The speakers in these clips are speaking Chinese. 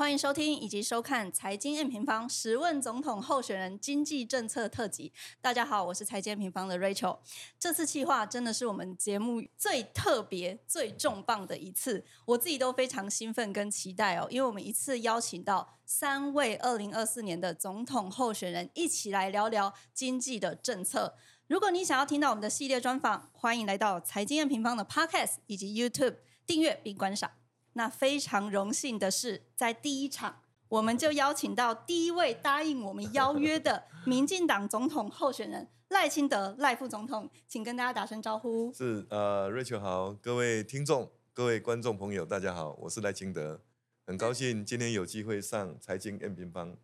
欢迎收听以及收看《财经 M 平方十问总统候选人经济政策特辑》。大家好，我是财经 M 平方的 Rachel。这次企划真的是我们节目最特别、最重磅的一次，我自己都非常兴奋跟期待哦，因为我们一次邀请到三位二零二四年的总统候选人，一起来聊聊经济的政策。如果你想要听到我们的系列专访，欢迎来到财经 M 平方的 Podcast 以及 YouTube 订阅并观赏。那非常荣幸的是，在第一场，我们就邀请到第一位答应我们邀约的 民进党总统候选人赖清德赖副总统，请跟大家打声招呼。是呃，瑞秋好，各位听众、各位观众朋友，大家好，我是赖清德，很高兴今天有机会上财经 M 平方。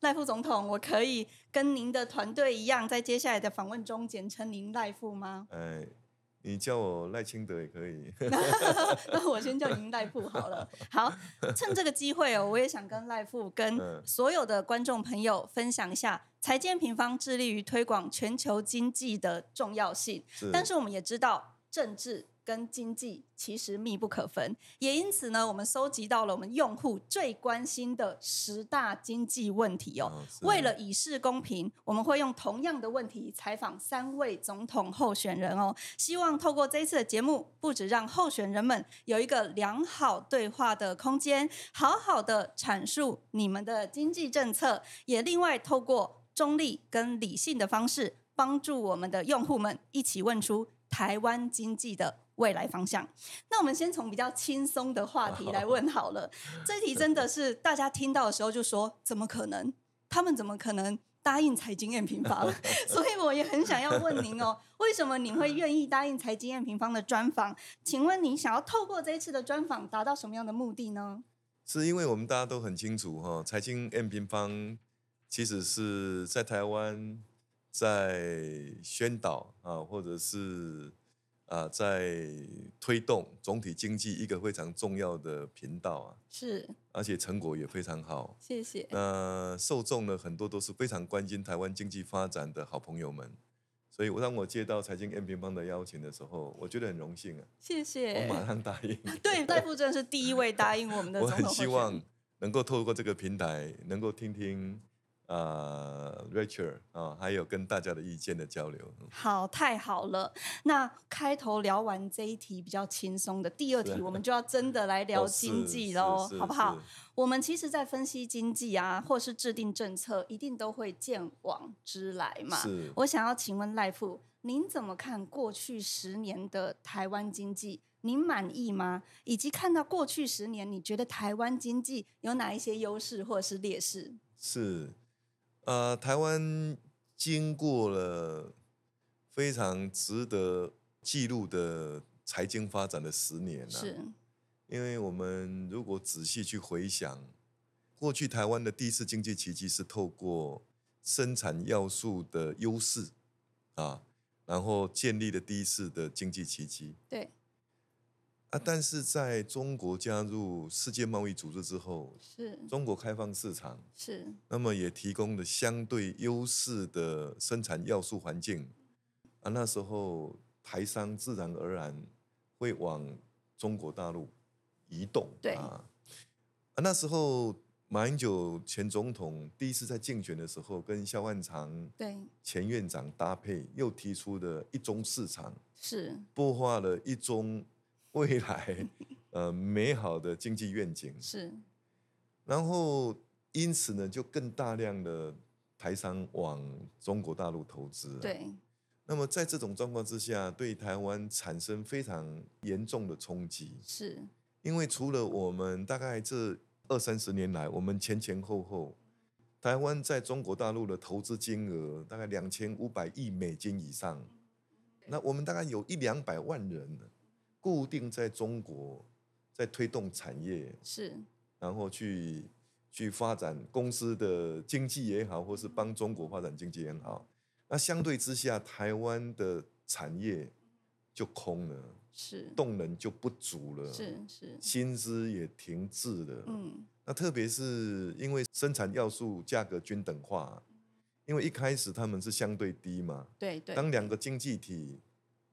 赖副总统，我可以跟您的团队一样，在接下来的访问中简称您赖副吗？哎。你叫我赖清德也可以，那我先叫您赖富好了。好，趁这个机会哦，我也想跟赖富跟所有的观众朋友分享一下，财建平方致力于推广全球经济的重要性。但是我们也知道政治。跟经济其实密不可分，也因此呢，我们收集到了我们用户最关心的十大经济问题哦。为了以示公平，我们会用同样的问题采访三位总统候选人哦。希望透过这一次的节目，不止让候选人们有一个良好对话的空间，好好的阐述你们的经济政策，也另外透过中立跟理性的方式，帮助我们的用户们一起问出台湾经济的。未来方向，那我们先从比较轻松的话题来问好了。这题真的是大家听到的时候就说：怎么可能？他们怎么可能答应财经验平方？所以我也很想要问您哦，为什么您会愿意答应财经验平方的专访？请问您想要透过这一次的专访达到什么样的目的呢？是因为我们大家都很清楚哈，财经 M 平方其实是在台湾在宣导啊，或者是。啊，在推动总体经济一个非常重要的频道啊，是，而且成果也非常好，谢谢。那受众呢，很多都是非常关心台湾经济发展的好朋友们，所以我当我接到财经 M 平方的邀请的时候，我觉得很荣幸啊，谢谢，我马上答应。对，赖副真是第一位答应我们的，我很希望能够透过这个平台，能够听听。呃，Rachel 啊，还有跟大家的意见的交流。好，太好了。那开头聊完这一题比较轻松的，第二题我们就要真的来聊经济喽，好不好？我们其实，在分析经济啊，或是制定政策，一定都会见往知来嘛。是。我想要请问赖富，您怎么看过去十年的台湾经济？您满意吗？以及看到过去十年，你觉得台湾经济有哪一些优势或者是劣势？是。呃，台湾经过了非常值得记录的财经发展的十年了。是，因为我们如果仔细去回想，过去台湾的第一次经济奇迹是透过生产要素的优势啊，然后建立了第一次的经济奇迹。对。啊！但是在中国加入世界贸易组织之后，是中国开放市场，是那么也提供了相对优势的生产要素环境啊。那时候台商自然而然会往中国大陆移动，对啊。啊，那时候马英九前总统第一次在竞选的时候，跟萧万长对前院长搭配，又提出的一中市场，是擘画了一中。未来，呃，美好的经济愿景是，然后因此呢，就更大量的台商往中国大陆投资。对。那么在这种状况之下，对台湾产生非常严重的冲击。是。因为除了我们大概这二三十年来，我们前前后后，台湾在中国大陆的投资金额大概两千五百亿美金以上，那我们大概有一两百万人。固定在中国，在推动产业是，然后去去发展公司的经济也好，或是帮中国发展经济也好。那相对之下，台湾的产业就空了，是动能就不足了，是是，薪资也停滞了。嗯，那特别是因为生产要素价格均等化，因为一开始他们是相对低嘛，对对，当两个经济体。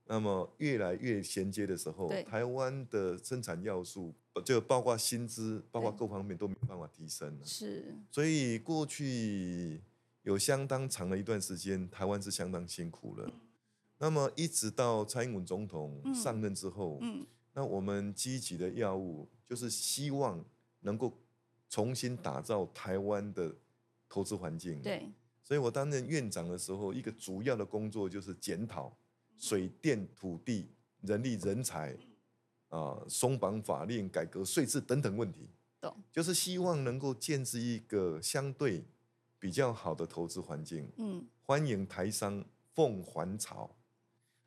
那么越来越衔接的时候，台湾的生产要素就包括薪资，包括各方面都没有办法提升了。是，所以过去有相当长的一段时间，台湾是相当辛苦了。那么一直到蔡英文总统上任之后，嗯，那我们积极的药物就是希望能够重新打造台湾的投资环境。对，所以我担任院长的时候，一个主要的工作就是检讨水电、土地、人力、人才啊，松绑法令、改革税制等等问题。懂，就是希望能够建设一个相对比较好的投资环境，嗯，欢迎台商凤还巢。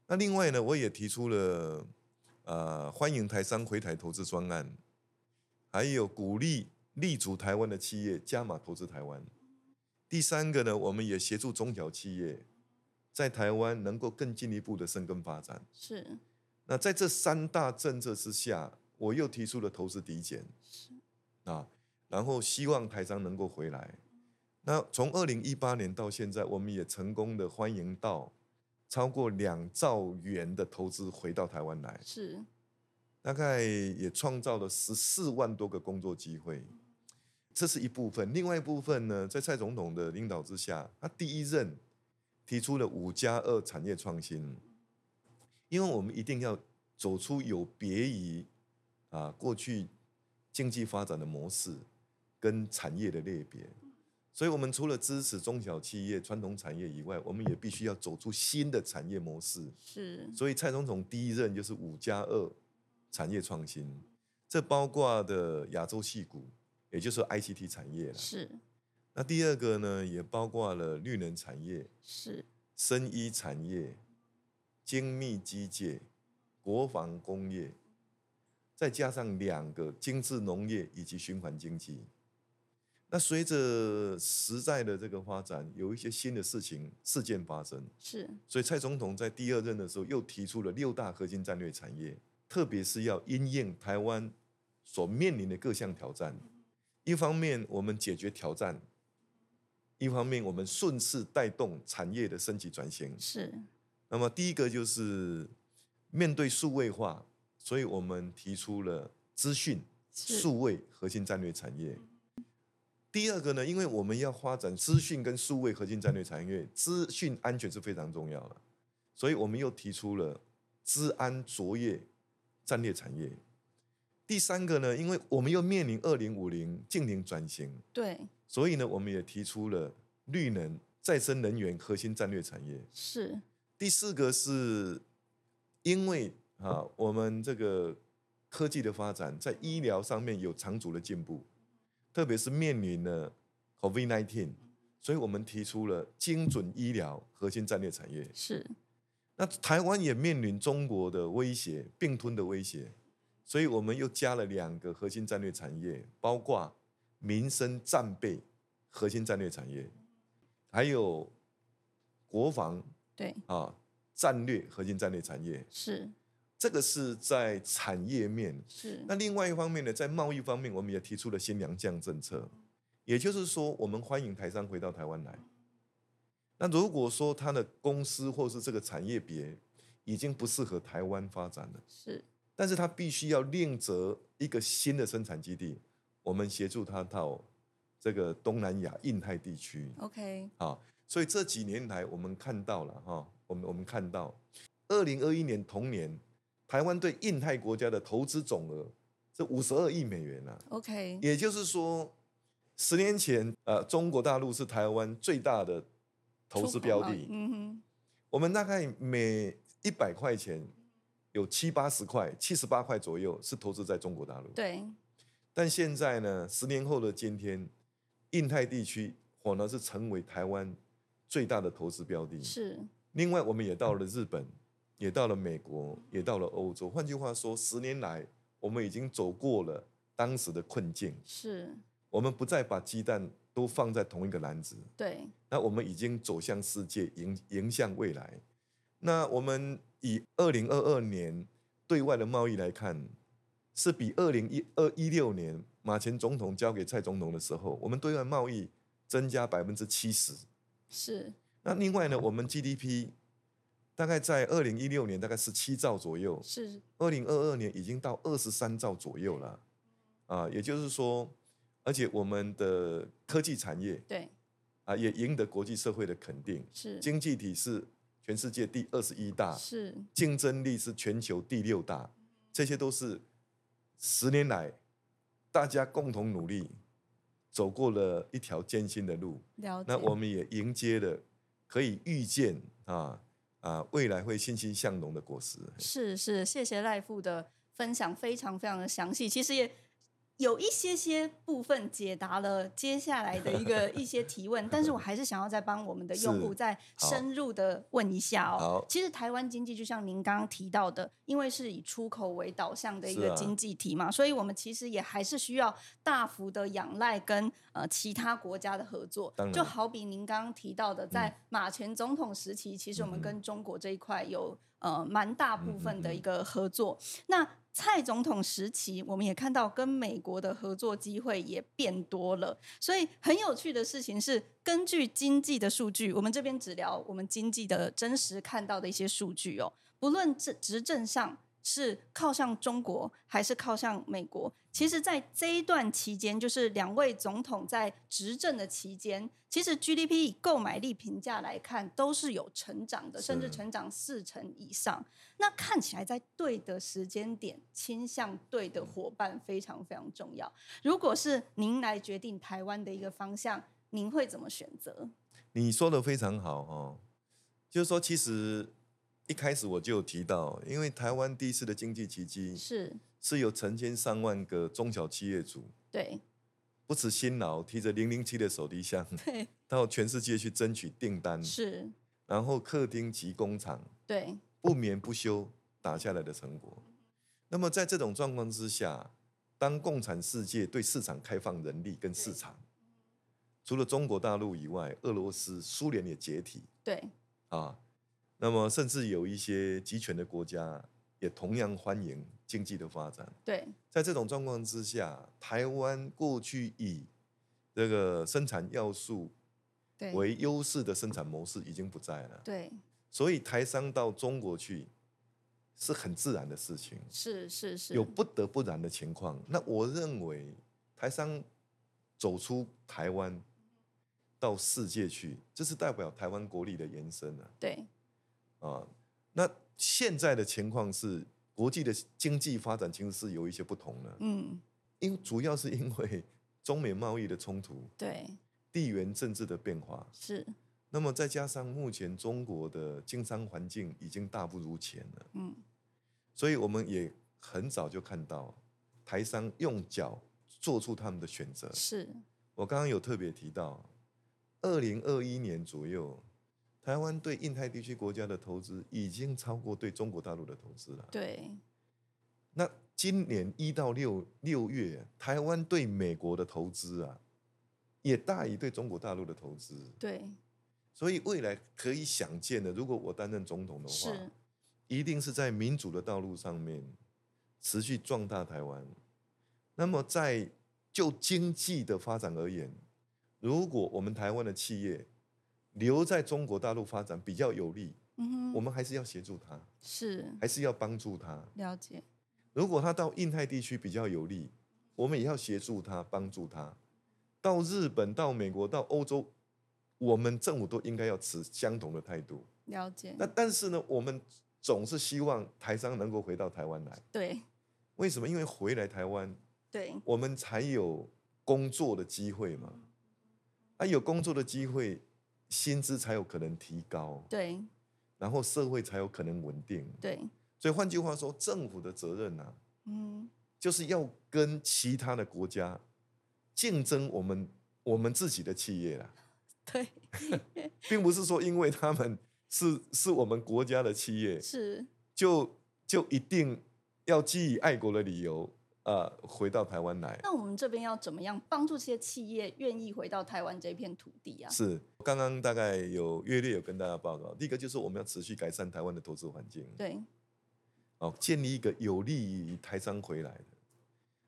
那另外呢，我也提出了呃欢迎台商回台投资专案，还有鼓励立足台湾的企业加码投资台湾。第三个呢，我们也协助中小企业在台湾能够更进一步的生根发展。是，那在这三大政策之下，我又提出了投资抵减，是啊，然后希望台商能够回来。那从二零一八年到现在，我们也成功的欢迎到超过两兆元的投资回到台湾来，是，大概也创造了十四万多个工作机会。这是一部分，另外一部分呢，在蔡总统的领导之下，他第一任提出了五加二产业创新，因为我们一定要走出有别于啊过去经济发展的模式跟产业的类别，所以我们除了支持中小企业、传统产业以外，我们也必须要走出新的产业模式。是，所以蔡总统第一任就是五加二产业创新，这包括的亚洲戏股。也就是 ICT 产业了。是。那第二个呢，也包括了绿能产业、是。生医产业、精密机械、国防工业，再加上两个精致农业以及循环经济。那随着时代的这个发展，有一些新的事情事件发生。是。所以蔡总统在第二任的时候又提出了六大核心战略产业，特别是要因应台湾所面临的各项挑战。一方面我们解决挑战，一方面我们顺势带动产业的升级转型。是。那么第一个就是面对数位化，所以我们提出了资讯数位核心战略产业。第二个呢，因为我们要发展资讯跟数位核心战略产业，资讯安全是非常重要的，所以我们又提出了资安卓越战略产业。第三个呢，因为我们又面临二零五零净零转型，对，所以呢，我们也提出了绿能、再生能源核心战略产业。是。第四个是，因为啊，我们这个科技的发展在医疗上面有长足的进步，特别是面临了 COVID-19，所以我们提出了精准医疗核心战略产业。是。那台湾也面临中国的威胁，并吞的威胁。所以我们又加了两个核心战略产业，包括民生战备核心战略产业，还有国防对啊战略核心战略产业是这个是在产业面是。那另外一方面呢，在贸易方面，我们也提出了新粮降政策，也就是说，我们欢迎台商回到台湾来。那如果说他的公司或是这个产业别已经不适合台湾发展了，是。但是他必须要另择一个新的生产基地，我们协助他到这个东南亚、印太地区。OK，好，所以这几年来我们看到了哈，我们我们看到，二零二一年同年，台湾对印太国家的投资总额是五十二亿美元啊。OK，也就是说，十年前呃，中国大陆是台湾最大的投资标的。嗯哼，我们大概每一百块钱。有七八十块，七十八块左右是投资在中国大陆。对。但现在呢，十年后的今天，印太地区反而是成为台湾最大的投资标的。是。另外，我们也到了日本，也到了美国，也到了欧洲。换句话说，十年来我们已经走过了当时的困境。是。我们不再把鸡蛋都放在同一个篮子。对。那我们已经走向世界，迎迎向未来。那我们。以二零二二年对外的贸易来看，是比二零一二一六年马前总统交给蔡总统的时候，我们对外贸易增加百分之七十。是。那另外呢，我们 GDP 大概在二零一六年大概十七兆左右，是。二零二二年已经到二十三兆左右了。啊，也就是说，而且我们的科技产业对啊也赢得国际社会的肯定，是经济体是全世界第二十一大，是竞争力是全球第六大，这些都是十年来大家共同努力走过了一条艰辛的路。那我们也迎接了可以预见啊啊未来会欣欣向荣的果实。是是，谢谢赖富的分享，非常非常的详细。其实也有一些些部分解答了接下来的一个 一些提问，但是我还是想要再帮我们的用户再深入的问一下哦。其实台湾经济就像您刚刚提到的，因为是以出口为导向的一个经济体嘛，所以我们其实也还是需要大幅的仰赖跟呃其他国家的合作就好比您刚刚提到的，在嗯马前总统时期，其实我们跟中国这一块有呃蛮大部分的一个合作。那蔡总统时期，我们也看到跟美国的合作机会也变多了。所以很有趣的事情是，根据经济的数据，我们这边只聊我们经济的真实看到的一些数据哦。不论执执政上是靠向中国还是靠向美国，其实，在这一段期间，就是两位总统在执政的期间，其实 GDP 以购买力评价来看，都是有成长的，甚至成长四成以上。那看起来在对的时间点倾向对的伙伴非常非常重要。如果是您来决定台湾的一个方向，您会怎么选择？你说的非常好哦，就是说，其实一开始我就有提到，因为台湾第一次的经济奇迹是。是有成千上万个中小企业主对。不辞辛劳，提着零零七的手提箱对。到全世界去争取订单，是，然后客厅及工厂对。不眠不休打下来的成果。那么在这种状况之下，当共产世界对市场开放人力跟市场，除了中国大陆以外，俄罗斯、苏联也解体对。啊。那么甚至有一些集权的国家也同样欢迎经济的发展。对在这种状况之下，台湾过去以这个生产要素对为优势的生产模式已经不在了。对，所以台商到中国去是很自然的事情，是是是，有不得不然的情况。那我认为台商走出台湾到世界去，这是代表台湾国力的延伸啊对啊。那现在的情况是，国际的经济发展其实是有一些不同的，嗯因主要是因为中美贸易的冲突、对地缘政治的变化，是那么再加上目前中国的经商环境已经大不如前了。嗯所以我们也很早就看到台商用脚做出他们的选择。是我刚刚有特别提到，二零二一年左右，台湾对印太地区国家的投资已经超过对中国大陆的投资了。对那今年一到六六月，台湾对美国的投资啊，也大于对中国大陆的投资。对所以未来可以想见的，如果我担任总统的话，是一定是在民主的道路上面持续壮大台湾。那么在就经济的发展而言，如果我们台湾的企业留在中国大陆发展比较有利，嗯哼我们还是要协助他，是还是要帮助他。了解如果他到印太地区比较有利，我们也要协助他，帮助他。到日本、到美国、到欧洲，我们政府都应该要持相同的态度。了解那但是呢，我们总是希望台商能够回到台湾来。对为什么？因为回来台湾，对我们才有工作的机会嘛。啊，有工作的机会，薪资才有可能提高，对。然后社会才有可能稳定。对。所以换句话说，政府的责任啊，嗯。就是要跟其他的国家竞争我们我们自己的企业啦，对。并不是说因为他们是是我们国家的企业，是。就就一定要基于爱国的理由，呃，回到台湾来。那我们这边要怎么样帮助这些企业愿意回到台湾这片土地啊？是，刚刚大概有略略有跟大家报告，第一个就是我们要持续改善台湾的投资环境，对哦，建立一个有利于台商回来的。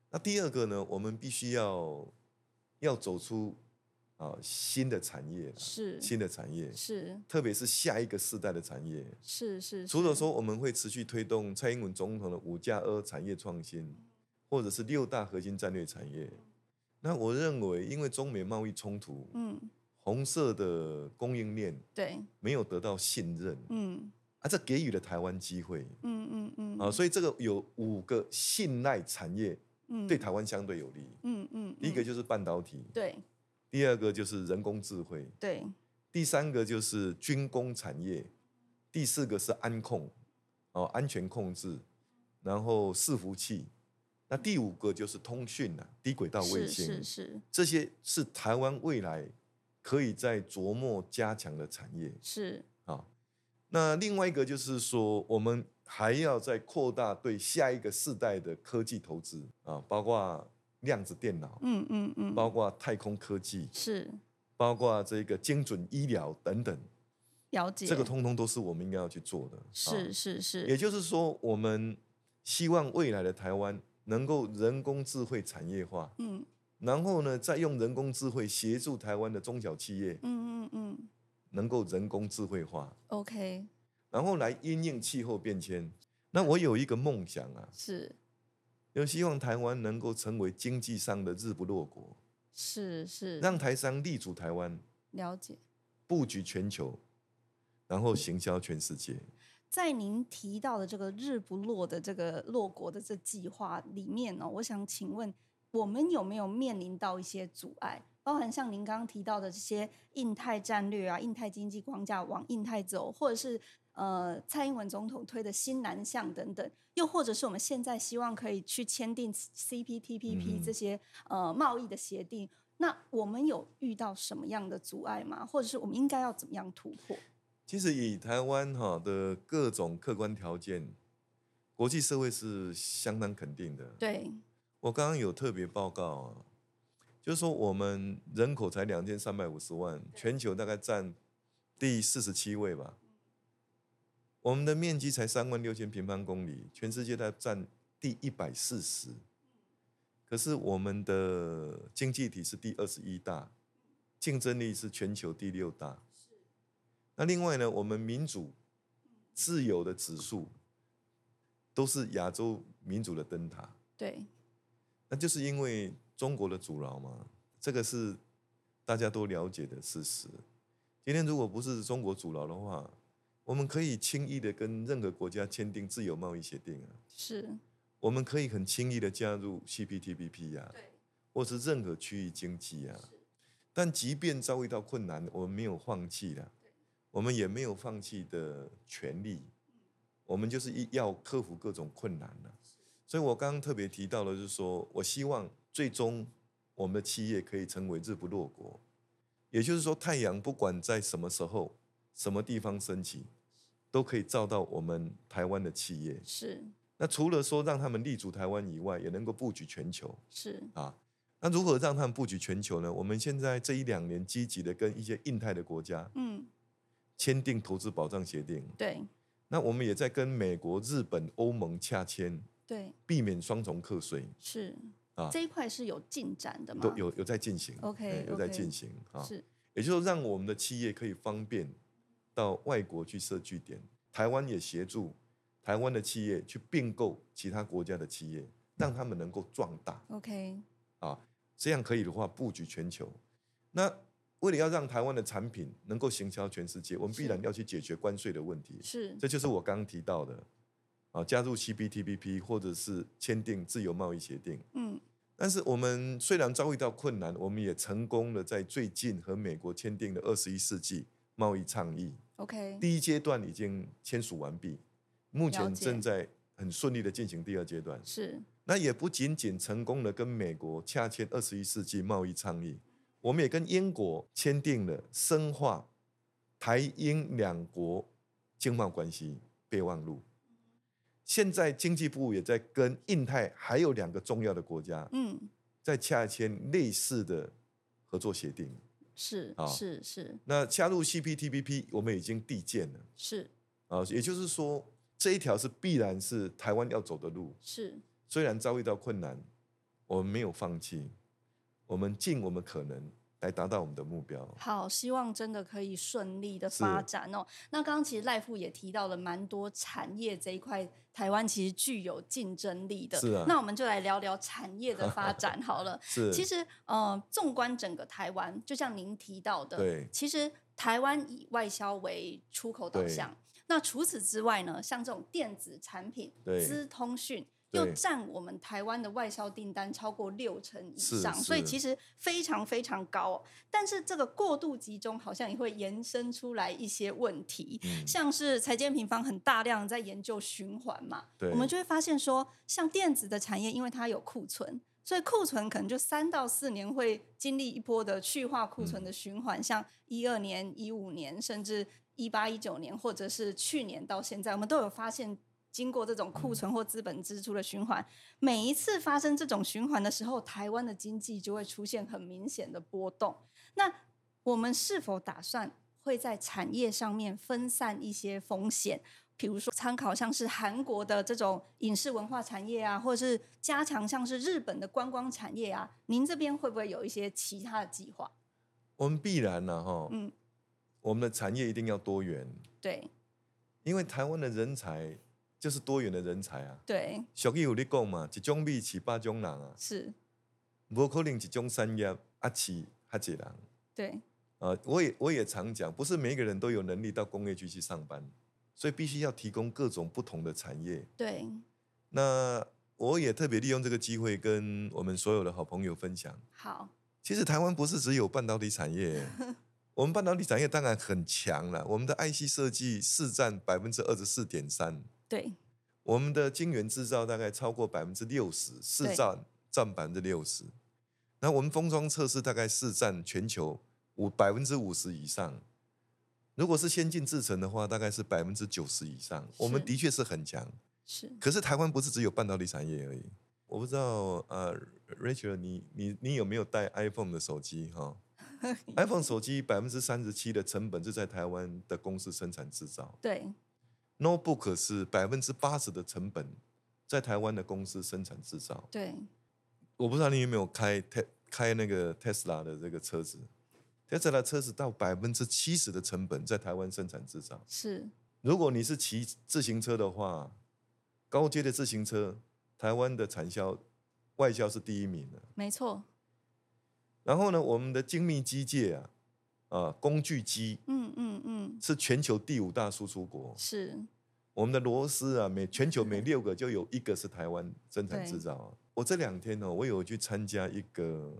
那第二个呢，我们必须要要走出啊、新的产业，是新的产业，是特别是下一个世代的产业。是是，除了是说我们会持续推动蔡英文总统的五加二产业创新，或者是六大核心战略产业。那我认为，因为中美贸易冲突，嗯，红色的供应链对。没有得到信任，嗯，啊，这给予了台湾机会，嗯嗯嗯，啊，所以这个有五个信赖产业，嗯，对台湾相对有利，嗯嗯，第一个就是半导体，对，第二个就是人工智慧，对，第三个就是军工产业，第四个是安控，哦，安全控制，然后伺服器。那第五个就是通讯了，低轨道卫星，是是，这些是台湾未来可以在琢磨加强的产业。是啊，那另外一个就是说，我们还要再扩大对下一个世代的科技投资啊，包括量子电脑，嗯嗯嗯，包括太空科技，是，包括这个精准医疗等等，了解，这个通通都是我们应该要去做的。是是是，也就是说，我们希望未来的台湾。能够人工智慧产业化，嗯，然后呢，再用人工智慧协助台湾的中小企业，嗯嗯嗯，能够人工智慧化，OK，然后来因应气候变迁。那我有一个梦想啊，是，就希望台湾能够成为经济上的日不落国，是是，让台商立足台湾，了解，布局全球，然后行销全世界。在您提到的这个“日不落”的这个落国的这计划里面呢，我想请问，我们有没有面临到一些阻碍？包含像您刚刚提到的这些印太战略啊、印太经济框架往印太走，或者是呃蔡英文总统推的新南向等等，又或者是我们现在希望可以去签订 CPTPP 这些呃贸易的协定，那我们有遇到什么样的阻碍吗？或者是我们应该要怎么样突破？其实以台湾哈的各种客观条件，国际社会是相当肯定的。对，我刚刚有特别报告啊，就是说我们人口才两千三百五十万，全球大概占第四十七位吧。我们的面积才三万六千平方公里，全世界在占第一百四十。可是我们的经济体是第二十一大，竞争力是全球第六大。那另外呢，我们民主、自由的指数都是亚洲民主的灯塔。对，那就是因为中国的阻挠嘛，这个是大家都了解的事实。今天如果不是中国阻挠的话，我们可以轻易的跟任何国家签订自由贸易协定啊。是，我们可以很轻易的加入 CPTPP 呀，或是任何区域经济呀。但即便遭遇到困难，我们没有放弃的。我们也没有放弃的权利，我们就是一要克服各种困难了。所以我刚刚特别提到了，就是说我希望最终我们的企业可以成为日不落国，也就是说太阳不管在什么时候、什么地方升起，都可以照到我们台湾的企业。是。那除了说让他们立足台湾以外，也能够布局全球。是。啊，那如何让他们布局全球呢？我们现在这一两年积极的跟一些印太的国家，嗯。签订投资保障协定，对。那我们也在跟美国、日本、欧盟洽签，对，避免双重课税。是啊，这一块是有进展的吗？都有有在进行，OK，有在进行啊。是，也就是让我们的企业可以方便到外国去设据点，台湾也协助台湾的企业去并购其他国家的企业，让他们能够壮大。OK，啊，这样可以的话布局全球。那为了要让台湾的产品能够行销全世界，我们必然要去解决关税的问题。是，这就是我刚刚提到的，啊，加入 CPTPP 或者是签订自由贸易协定。嗯，但是我们虽然遭遇到困难，我们也成功的在最近和美国签订了二十一世纪贸易倡议。OK，第一阶段已经签署完毕，目前正在很顺利的进行第二阶段。是，那也不仅仅成功的跟美国洽签二十一世纪贸易倡议。我们也跟英国签订了深化台英两国经贸关系备忘录。现在经济部也在跟印太还有两个重要的国家，嗯，在洽签类似的合作协定。是啊，是是。那加入 CPTPP，我们已经递件了。是啊，也就是说，这一条是必然是台湾要走的路。是，虽然遭遇到困难，我们没有放弃。我们尽我们可能来达到我们的目标。好，希望真的可以顺利的发展哦。那刚刚其实赖富也提到了蛮多产业这一块，台湾其实具有竞争力的。是啊。那我们就来聊聊产业的发展 好了。是。其实呃，纵观整个台湾，就像您提到的，对，其实台湾以外销为出口导向。那除此之外呢，像这种电子产品、资通讯。又占我们台湾的外销订单超过六成以上，所以其实非常非常高。但是这个过度集中好像也会延伸出来一些问题，像是财建平方很大量在研究循环嘛，我们就会发现说，像电子的产业，因为它有库存，所以库存可能就三到四年会经历一波的去化库存的循环，像一二年、一五年，甚至一八一九年，或者是去年到现在，我们都有发现。经过这种库存或资本支出的循环，每一次发生这种循环的时候，台湾的经济就会出现很明显的波动。那我们是否打算会在产业上面分散一些风险？比如说参考像是韩国的这种影视文化产业啊，或者是加强像是日本的观光产业啊，您这边会不会有一些其他的计划？我们必然呢，哈，嗯，我们的产业一定要多元，对，因为台湾的人才。就是多元的人才啊！对，俗语有你讲嘛，一种米饲八种人啊。是，无可能一种产业啊饲哈几人。对。啊，我也我也常讲，不是每一个人都有能力到工业区去上班，所以必须要提供各种不同的产业。对。那我也特别利用这个机会跟我们所有的好朋友分享。好。其实台湾不是只有半导体产业，我们半导体产业当然很强了。我们的 IC 设计市占百分之二十四点三。对，我们的晶圆制造大概超过百分之六十，市占占百分之六十。那我们封装测试大概是占全球五百分之五十以上。如果是先进制程的话，大概是百分之九十以上。我们的确是很强。是。可是台湾不是只有半导体产业而已。我不知道呃，Rachel，你你你有没有带 iPhone 的手机哈？iPhone 手机百分之三十七的成本是在台湾的公司生产制造。对。Notebook 是百分之八十的成本在台湾的公司生产制造。对，我不知道你有没有开开那个 Tesla 的这个车子，Tesla 车子到百分之七十的成本在台湾生产制造。是，如果你是骑自行车的话，高阶的自行车，台湾的产销外销是第一名的。没错。然后呢，我们的精密机械啊。啊，工具机，嗯嗯嗯，是全球第五大输出国。是，我们的螺丝啊，每全球每六个就有一个是台湾生产制造。我这两天呢，我有去参加一个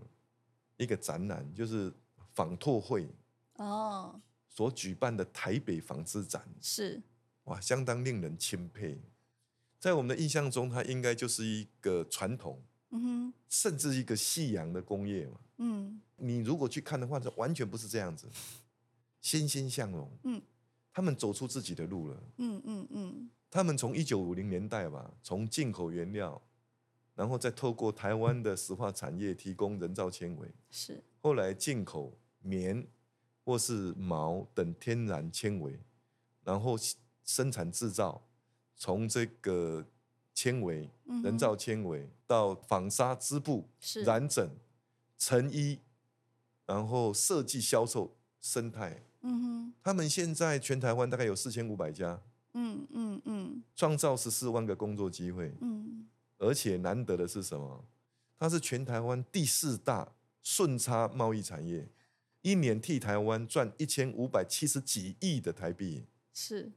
一个展览，就是纺拓会哦所举办的台北纺织展。是，哇，相当令人钦佩。在我们的印象中，它应该就是一个传统，嗯哼，甚至一个夕阳的工业嘛，嗯。你如果去看的话，这完全不是这样子，欣欣向荣。嗯，他们走出自己的路了。嗯嗯嗯，他们从一九五零年代吧，从进口原料，然后再透过台湾的石化产业提供人造纤维，是后来进口棉或是毛等天然纤维，然后生产制造，从这个纤维、人造纤维到纺纱织布、染整、成衣。然后设计、销售、生态，嗯哼，他们现在全台湾大概有四千五百家，嗯嗯嗯，创造十四万个工作机会，嗯，而且难得的是什么？它是全台湾第四大顺差贸易产业，一年替台湾赚一千五百七十几亿的台币，是，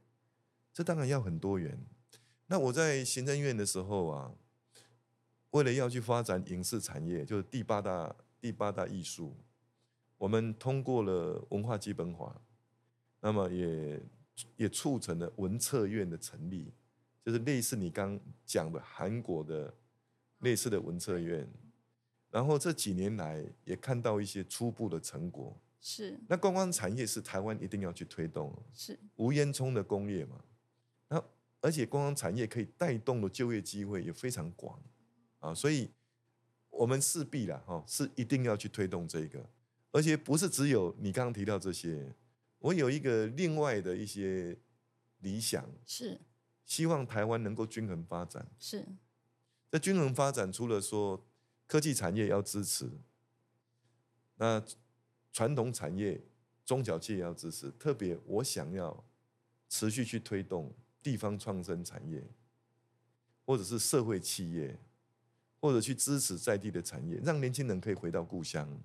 这当然要很多元。那我在行政院的时候啊，为了要去发展影视产业，就是第八大第八大艺术。我们通过了文化基本法，那么也也促成了文策院的成立，就是类似你刚讲的韩国的类似的文策院。然后这几年来也看到一些初步的成果。是。那观光产业是台湾一定要去推动。是。无烟囱的工业嘛，那而且观光产业可以带动的就业机会也非常广啊，所以我们势必啦哈是一定要去推动这个。而且不是只有你刚刚提到这些，我有一个另外的一些理想，是希望台湾能够均衡发展。是，在均衡发展，除了说科技产业要支持，那传统产业、中小企业要支持，特别我想要持续去推动地方创生产业，或者是社会企业，或者去支持在地的产业，让年轻人可以回到故乡，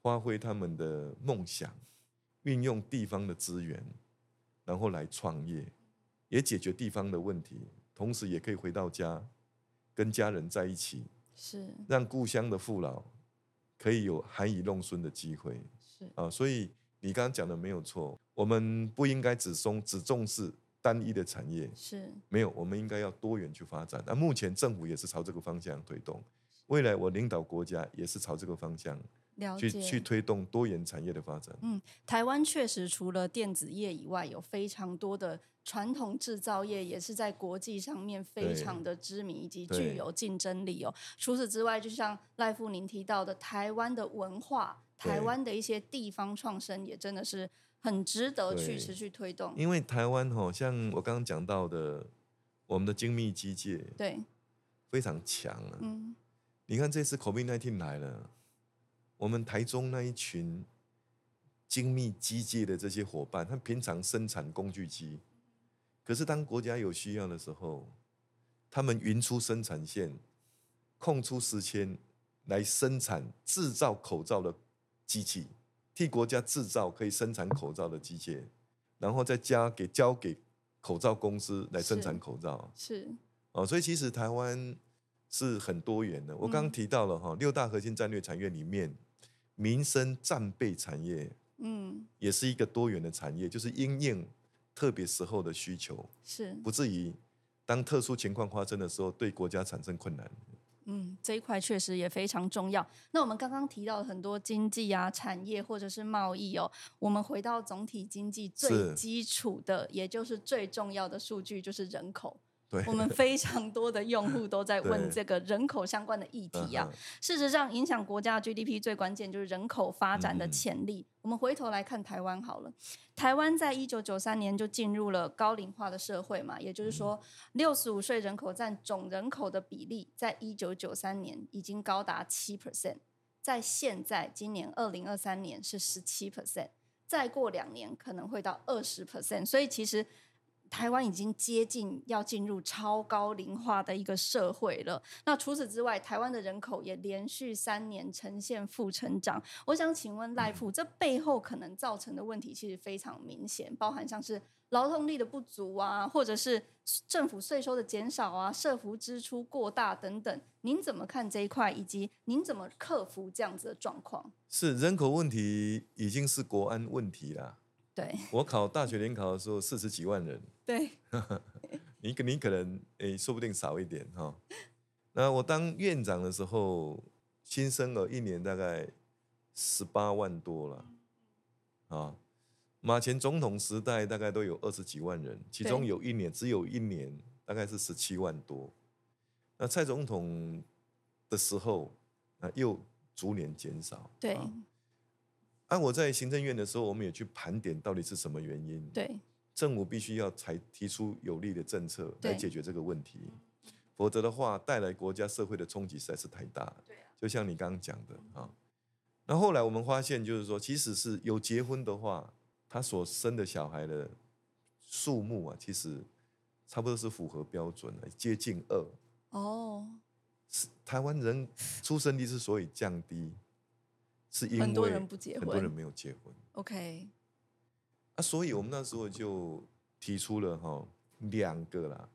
发挥他们的梦想，运用地方的资源，然后来创业，也解决地方的问题，同时也可以回到家，跟家人在一起，是让故乡的父老可以有含饴弄孙的机会。是啊，所以你刚刚讲的没有错，我们不应该只松只重视单一的产业，是没有，我们应该要多元去发展。那目前政府也是朝这个方向推动，未来我领导国家也是朝这个方向。去去推动多元产业的发展。嗯，台湾确实除了电子业以外，有非常多的传统制造业，也是在国际上面非常的知名以及具有竞争力哦。除此之外，就像赖富您提到的，台湾的文化、台湾的一些地方创生，也真的是很值得去持续推动。因为台湾哈，像我刚刚讲到的，我们的精密机械对，非常强啊。嗯，你看这次 COVID-19 来了，我们台中那一群精密机械的这些伙伴，他平常生产工具机，可是当国家有需要的时候，他们匀出生产线，空出时间来生产制造口罩的机器，替国家制造可以生产口罩的机械，然后再加给交给口罩公司来生产口罩。是哦，所以其实台湾是很多元的。我刚刚嗯提到了哈、六大核心战略产业里面，民生战备产业嗯也是一个多元的产业，就是因应特别时候的需求，是不至于当特殊情况发生的时候对国家产生困难。嗯，这一块确实也非常重要。那我们刚刚提到很多经济啊、产业或者是贸易哦，我们回到总体经济最基础的，也就是最重要的数据，就是人口。对，我们非常多的用户都在问这个人口相关的议题啊。事实上，影响国家 GDP 最关键就是人口发展的嗯潜力。我们回头来看台湾好了，台湾在一九九三年就进入了高龄化的社会嘛，也就是说，六十五岁人口占总人口的比例，在一九九三年已经高达七 percent，在现在今年二零二三年是十七 percent，再过两年可能会到二十 percent，所以其实。台湾已经接近要进入超高龄化的一个社会了。那除此之外，台湾的人口也连续三年呈现负成长。我想请问赖富，这背后可能造成的问题其实非常明显，包含像是劳动力的不足啊，或者是政府税收的减少啊，社福支出过大等等。您怎么看这一块，以及您怎么克服这样子的状况？是人口问题已经是国安问题啦。对我考大学联考的时候，四十几万人，对，你可你可能诶、说不定少一点哈。那我当院长的时候，新生儿一年大概十八万多了啊。马前总统时代大概都有二十几万人，其中有一年只有一年大概是十七万多。那蔡总统的时候，啊又逐年减少。对啊啊，我在行政院的时候，我们也去盘点到底是什么原因。对政府必须要才提出有利的政策来解决这个问题，否则的话，带来国家社会的冲击实在是太大了。就像你刚刚讲的啊，那后来我们发现，就是说，即使是有结婚的话，他所生的小孩的数目啊，其实差不多是符合标准的，接近二。哦，是台湾人出生率之所以降低，是因为很多人不结婚很多人没有结婚。OK，啊，所以我们那时候就提出了哈两个啦，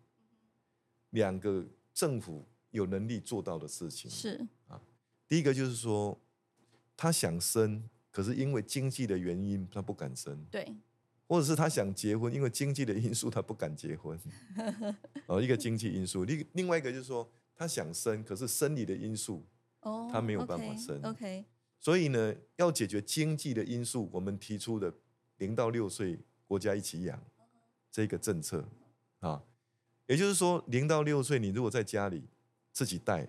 两个政府有能力做到的事情。是啊第一个就是说，他想生，可是因为经济的原因他不敢生，对或者是他想结婚，因为经济的因素他不敢结婚。哦，一个经济因素，另另外一个就是说他想生，可是生理的因素，哦，他没有办法生 OK，所以呢，要解决经济的因素，我们提出的零到六岁国家一起养这个政策啊，也就是说，零到六岁你如果在家里自己带，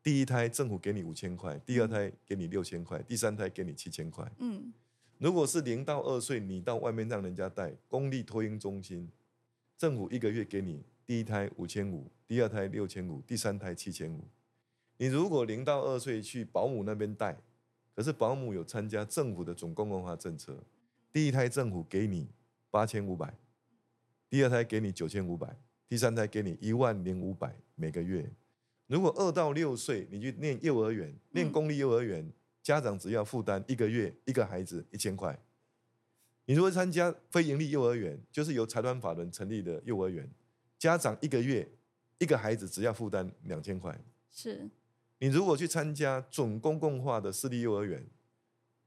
第一胎政府给你五千块，第二胎给你六千块，第三胎给你七千块。嗯，如果是零到二岁，你到外面让人家带，公立托婴中心，政府一个月给你第一胎五千五，第二胎六千五，第三胎七千五。你如果零到二岁去保姆那边带，可可是保姆有参加政府的总公共化政策，第一胎政府给你八千五百，第二胎给你九千五百，第三胎给你一万零五百每个月。如果二到六岁你去念幼儿园，念公立幼儿园，家长只要负担一个月一个孩子一千块。你如果参加非营利幼儿园，就是由财团法人成立的幼儿园，家长一个月一个孩子只要负担两千块。是。你如果去参加准公共化的私立幼儿园，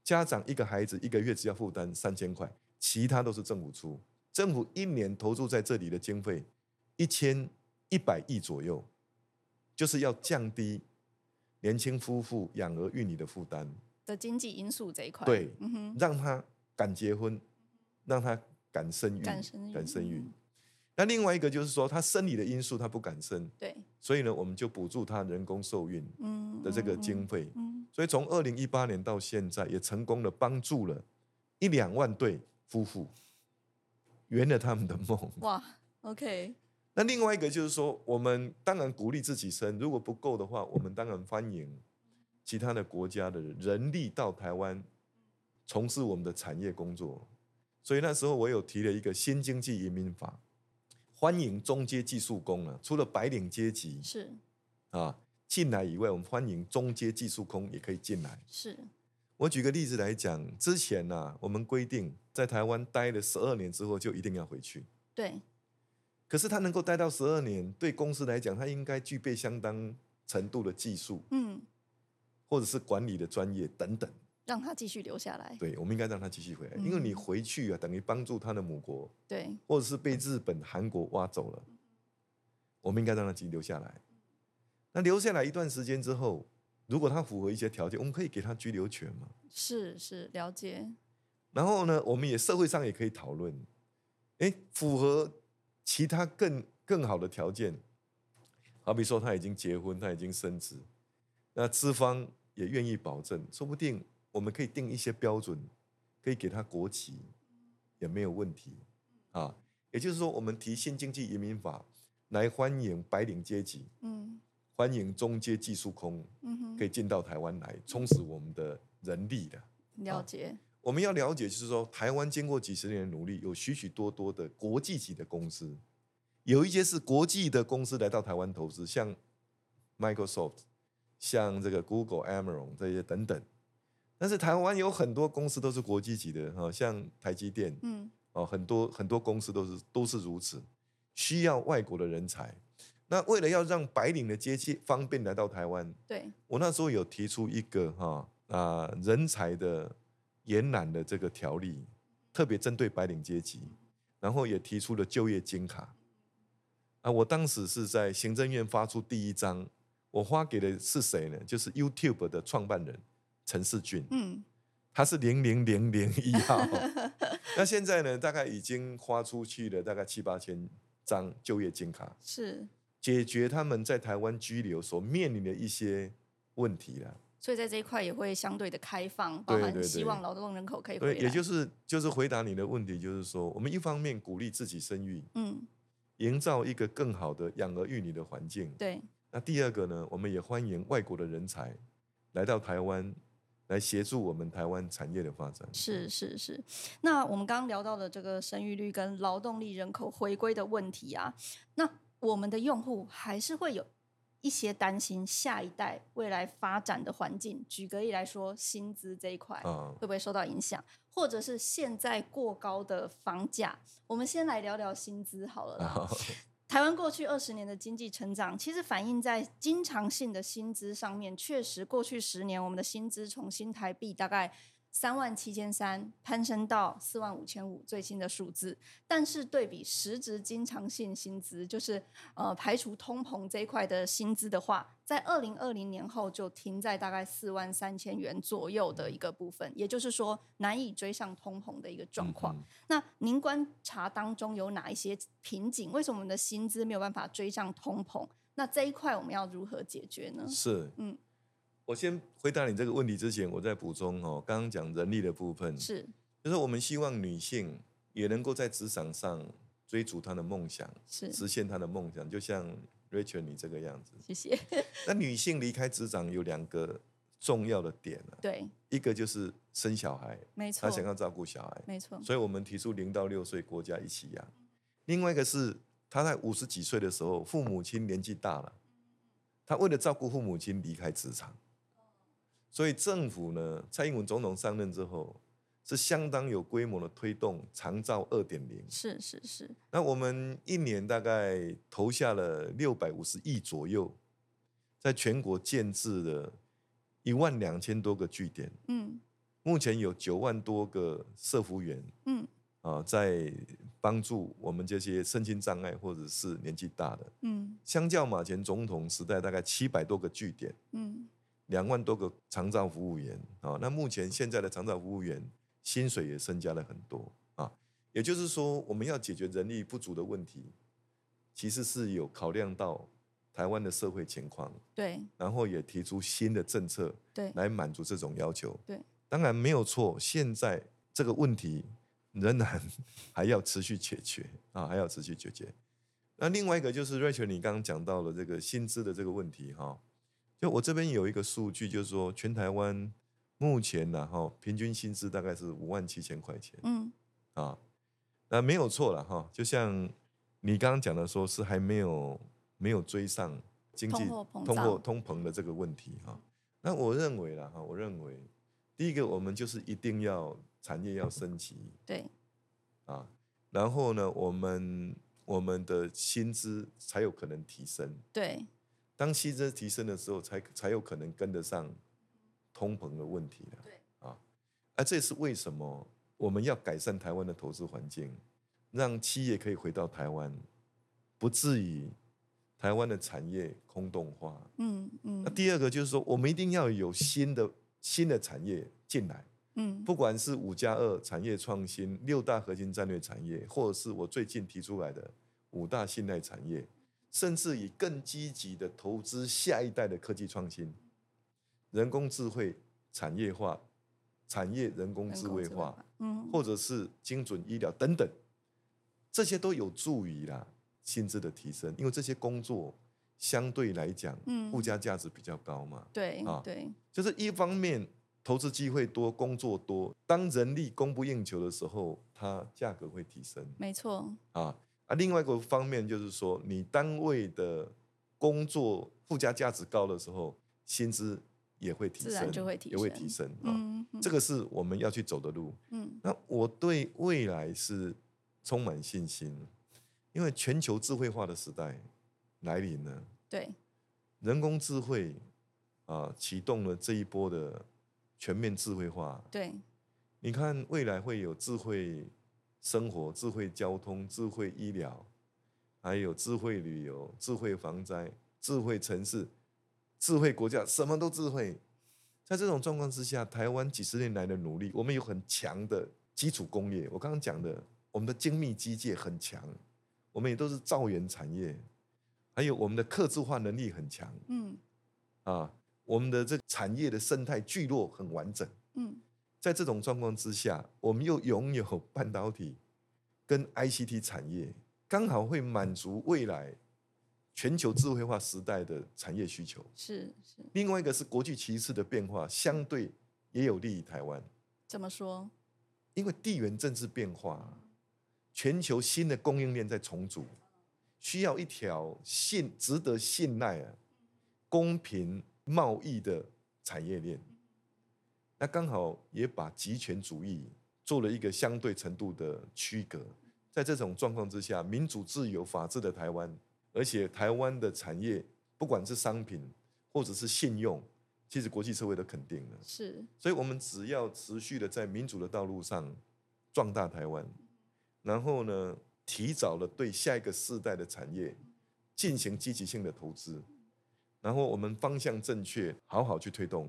家长一个孩子一个月只要负担三千块，其他都是政府出。政府一年投注在这里的经费一千一百亿左右，就是要降低年轻夫妇养儿育女的负担的经济因素这一块。对，让他敢结婚，让他敢生育，敢生育，敢生育。那另外一个就是说，他生理的因素他不敢生，对，所以呢，我们就补助他人工受孕的这个经费。所以从二零一八年到现在，也成功的帮助了一两万对夫妇圆了他们的梦。哇，OK。那另外一个就是说，我们当然鼓励自己生，如果不够的话，我们当然欢迎其他的国家的人力到台湾从事我们的产业工作。所以那时候我有提了一个新经济移民法。欢迎中阶技术工啊，除了白领阶级是啊进来以外，我们欢迎中阶技术工也可以进来。是，我举个例子来讲，之前呢，我们规定在台湾待了十二年之后就一定要回去。对。可是他能够待到十二年，对公司来讲，他应该具备相当程度的技术，嗯，或者是管理的专业等等。让他继续留下来。对，我们应该让他继续回来，因为你回去啊，等于帮助他的母国。对，或者是被日本、韩国挖走了，我们应该让他继续留下来。那留下来一段时间之后，如果他符合一些条件，我们可以给他居留权嘛？是是，了解。然后呢，我们也社会上也可以讨论，哎，符合其他更更好的条件，好比说他已经结婚，他已经升职，那资方也愿意保证，说不定。我们可以定一些标准，可以给他国籍，也没有问题啊。也就是说，我们提新经济移民法来欢迎白领阶级，嗯，欢迎中阶技术工，嗯可以进到台湾来充实我们的人力的。了解。我们要了解，就是说，台湾经过几十年的努力，有许许多多的国际级的公司，有一些是国际的公司来到台湾投资，像 Microsoft，像这个 Google、Amazon 这些等等。但是台湾有很多公司都是国际级的哈，像台积电，嗯，哦，很多很多公司都是都是如此，需要外国的人才。那为了要让白领的阶级方便来到台湾，对我那时候有提出一个哈啊人才的延揽的这个条例，特别针对白领阶级，然后也提出了就业金卡。啊，我当时是在行政院发出第一张，我发给的是谁呢？就是 YouTube 的创办人。陈世俊，嗯，他是零零零零一号，那现在呢，大概已经花出去了大概七八千张就业金卡，是解决他们在台湾居留所面临的一些问题了。所以在这一块也会相对的开放，包含希望劳动人口可以回来。对，也就是就是回答你的问题，就是说我们一方面鼓励自己生育，嗯，营造一个更好的养儿育女的环境。对，那第二个呢，我们也欢迎外国的人才来到台湾。来协助我们台湾产业的发展。是是是，那我们刚刚聊到的这个生育率跟劳动力人口回归的问题啊，那我们的用户还是会有一些担心下一代未来发展的环境。举个例来说，薪资这一块会不会受到影响，或者是现在过高的房价？我们先来聊聊薪资好了啦。台湾过去二十年的经济成长，其实反映在经常性的薪资上面。确实，过去十年我们的薪资从新台币大概。三万七千三攀升到四万五千五，最新的数字。但是对比实质经常性薪资，就是呃排除通膨这一块的薪资的话，在二零二零年后就停在大概四万三千元左右的一个部分，也就是说难以追上通膨的一个状况。那您观察当中有哪一些瓶颈？为什么我们的薪资没有办法追上通膨？那这一块我们要如何解决呢？是，嗯。我先回答你这个问题之前，我再补充哦。刚刚讲人力的部分是，就是我们希望女性也能够在职场上追逐她的梦想，是实现她的梦想。就像 Rachel 你这个样子，谢谢。那女性离开职场有两个重要的点了。对，一个就是生小孩，没错，她想要照顾小孩，没错。所以我们提出零到六岁国家一起养。另外一个是她在五十几岁的时候，父母亲年纪大了，她为了照顾父母亲离开职场，所以政府呢，蔡英文总统上任之后。是相当有规模的推动长照二点零，是是是。那我们一年大概投下了六百五十亿左右，在全国建制了一万两千多个据点，嗯，目前有九万多个社服员，嗯，啊，在帮助我们这些身心障碍或者是年纪大的，嗯，相较马前总统时代大概七百多个据点，嗯，两万多个长照服务员，啊，那目前现在的长照服务员。薪水也增加了很多啊，也就是说，我们要解决人力不足的问题，其实是有考量到台湾的社会情况，对，然后也提出新的政策，对，来满足这种要求，对，当然没有错。现在这个问题仍然还要持续解决啊，还要持续解决。那另外一个就是 Rachel，你刚刚讲到了这个薪资的这个问题哈，就我这边有一个数据，就是说全台湾。目前呢，哈，平均薪资大概是五万七千块钱。嗯，啊，那没有错了哈。就像你刚刚讲的，说是还没有没有追上经济通货通膨的这个问题哈。那我认为了哈，我认为第一个，我们就是一定要产业要升级。对。啊，然后呢，我们我们的薪资才有可能提升。对。当薪资提升的时候，才才有可能跟得上。通膨的问题了，对啊，而这是为什么我们要改善台湾的投资环境，让企业可以回到台湾，不至于台湾的产业空洞化。嗯嗯。那第二个就是说，我们一定要有新的新的产业进来。嗯。不管是五加二产业创新、六大核心战略产业，或者是我最近提出来的五大信赖产业，甚至以更积极的投资下一代的科技创新。人工智慧产业化、产业人工智慧化，嗯，或者是精准医疗等等，这些都有助于啦薪资的提升，因为这些工作相对来讲，嗯，附加价值比较高嘛。对，啊，对，就是一方面投资机会多，工作多，当人力供不应求的时候，它价格会提升。没错。啊啊，另外一个方面就是说，你单位的工作附加价值高的时候，薪资。也会提升，也会提升啊！这个是我们要去走的路。嗯，那我对未来是充满信心，因为全球智慧化的时代来临了。对，人工智慧啊，启动了这一波的全面智慧化。对，你看未来会有智慧生活、智慧交通、智慧医疗，还有智慧旅游、智慧防灾、智慧城市。智慧国家什么都智慧，在这种状况之下，台湾几十年来的努力，我们有很强的基础工业。我刚刚讲的，我们的精密机械很强，我们也都是造园产业，还有我们的客制化能力很强。嗯，啊，我们的这产业的生态聚落很完整。嗯，在这种状况之下，我们又拥有半导体跟 ICT 产业，刚好会满足未来。全球智慧化时代的产业需求是是，另外一个是国际歧视的变化，相对也有利于台湾。怎么说？因为地缘政治变化，全球新的供应链在重组，需要一条信值得信赖啊、公平贸易的产业链。那刚好也把集权主义做了一个相对程度的区隔。在这种状况之下，民主、自由、法治的台湾。而且台湾的产业，不管是商品或者是信用，其实国际社会都肯定了。是，所以我们只要持续的在民主的道路上壮大台湾，然后呢，提早了对下一个世代的产业进行积极性的投资，然后我们方向正确，好好去推动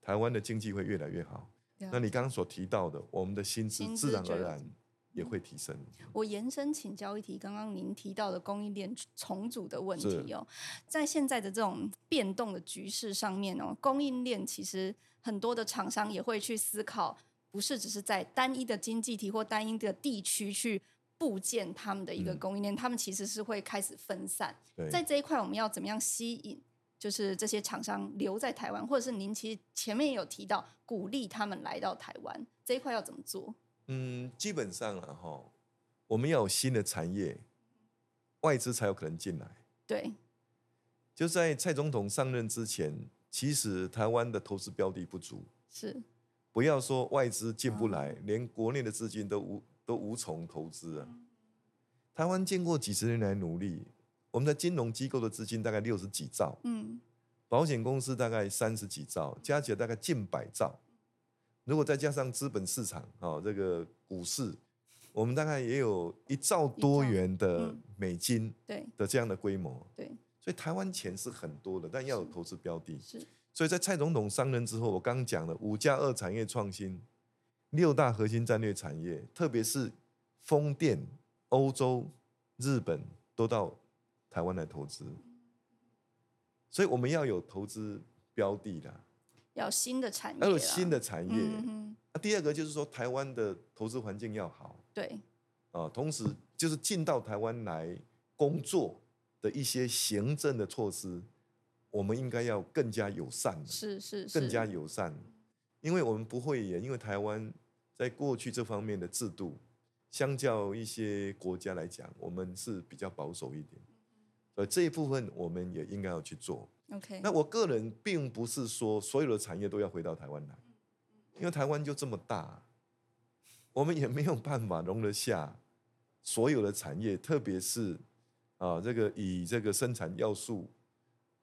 台湾的经济会越来越好。那你刚刚所提到的，我们的薪资自然而然。也会提升。我延伸请教一题，刚刚您提到的供应链重组的问题哦，在现在的这种变动的局势上面哦，供应链其实很多的厂商也会去思考，不是只是在单一的经济体或单一的地区去部件他们的一个供应链，他们其实是会开始分散。在这一块，我们要怎么样吸引就是这些厂商留在台湾，或者是您其实前面也有提到鼓励他们来到台湾这一块要怎么做？嗯，基本上啊哈，我们要有新的产业，外资才有可能进来。对，就在蔡总统上任之前，其实台湾的投资标的不足，是不要说外资进不来，连国内的资金都无都无从投资啊。台湾经过几十年来努力，我们的金融机构的资金大概六十几兆，嗯，保险公司大概三十几兆，加起来大概近百兆。如果再加上资本市场啊，这个股市，我们大概也有一兆多元的美金对的这样的规模。对，所以台湾钱是很多的，但要有投资标的。是所以在蔡总统上任之后，我刚刚讲了五加二产业创新，六大核心战略产业，特别是风电，欧洲、日本都到台湾来投资，所以我们要有投资标的啦，要新的产业，要有新的产业。嗯哼，啊，第二个就是说，台湾的投资环境要好。对，啊，同时就是进到台湾来工作的一些行政的措施，我们应该要更加友善。是是是，更加友善，因为我们不会也，因为台湾在过去这方面的制度，相较一些国家来讲，我们是比较保守一点，所以这一部分我们也应该要去做。OK，那我个人并不是说所有的产业都要回到台湾来，因为台湾就这么大，我们也没有办法容得下所有的产业，特别是啊这个以这个生产要素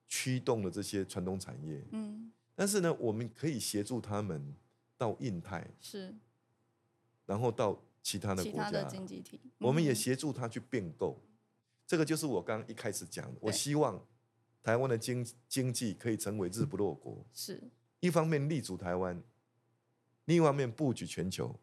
驱动的这些传统产业。嗯，但是呢，我们可以协助他们到印太，是然后到其他的国家，经济体，我们也嗯协助他去并购。这个就是我刚刚一开始讲的，我希望台湾的经经济可以成为日不落国，是。一方面立足台湾，另一方面布局全球，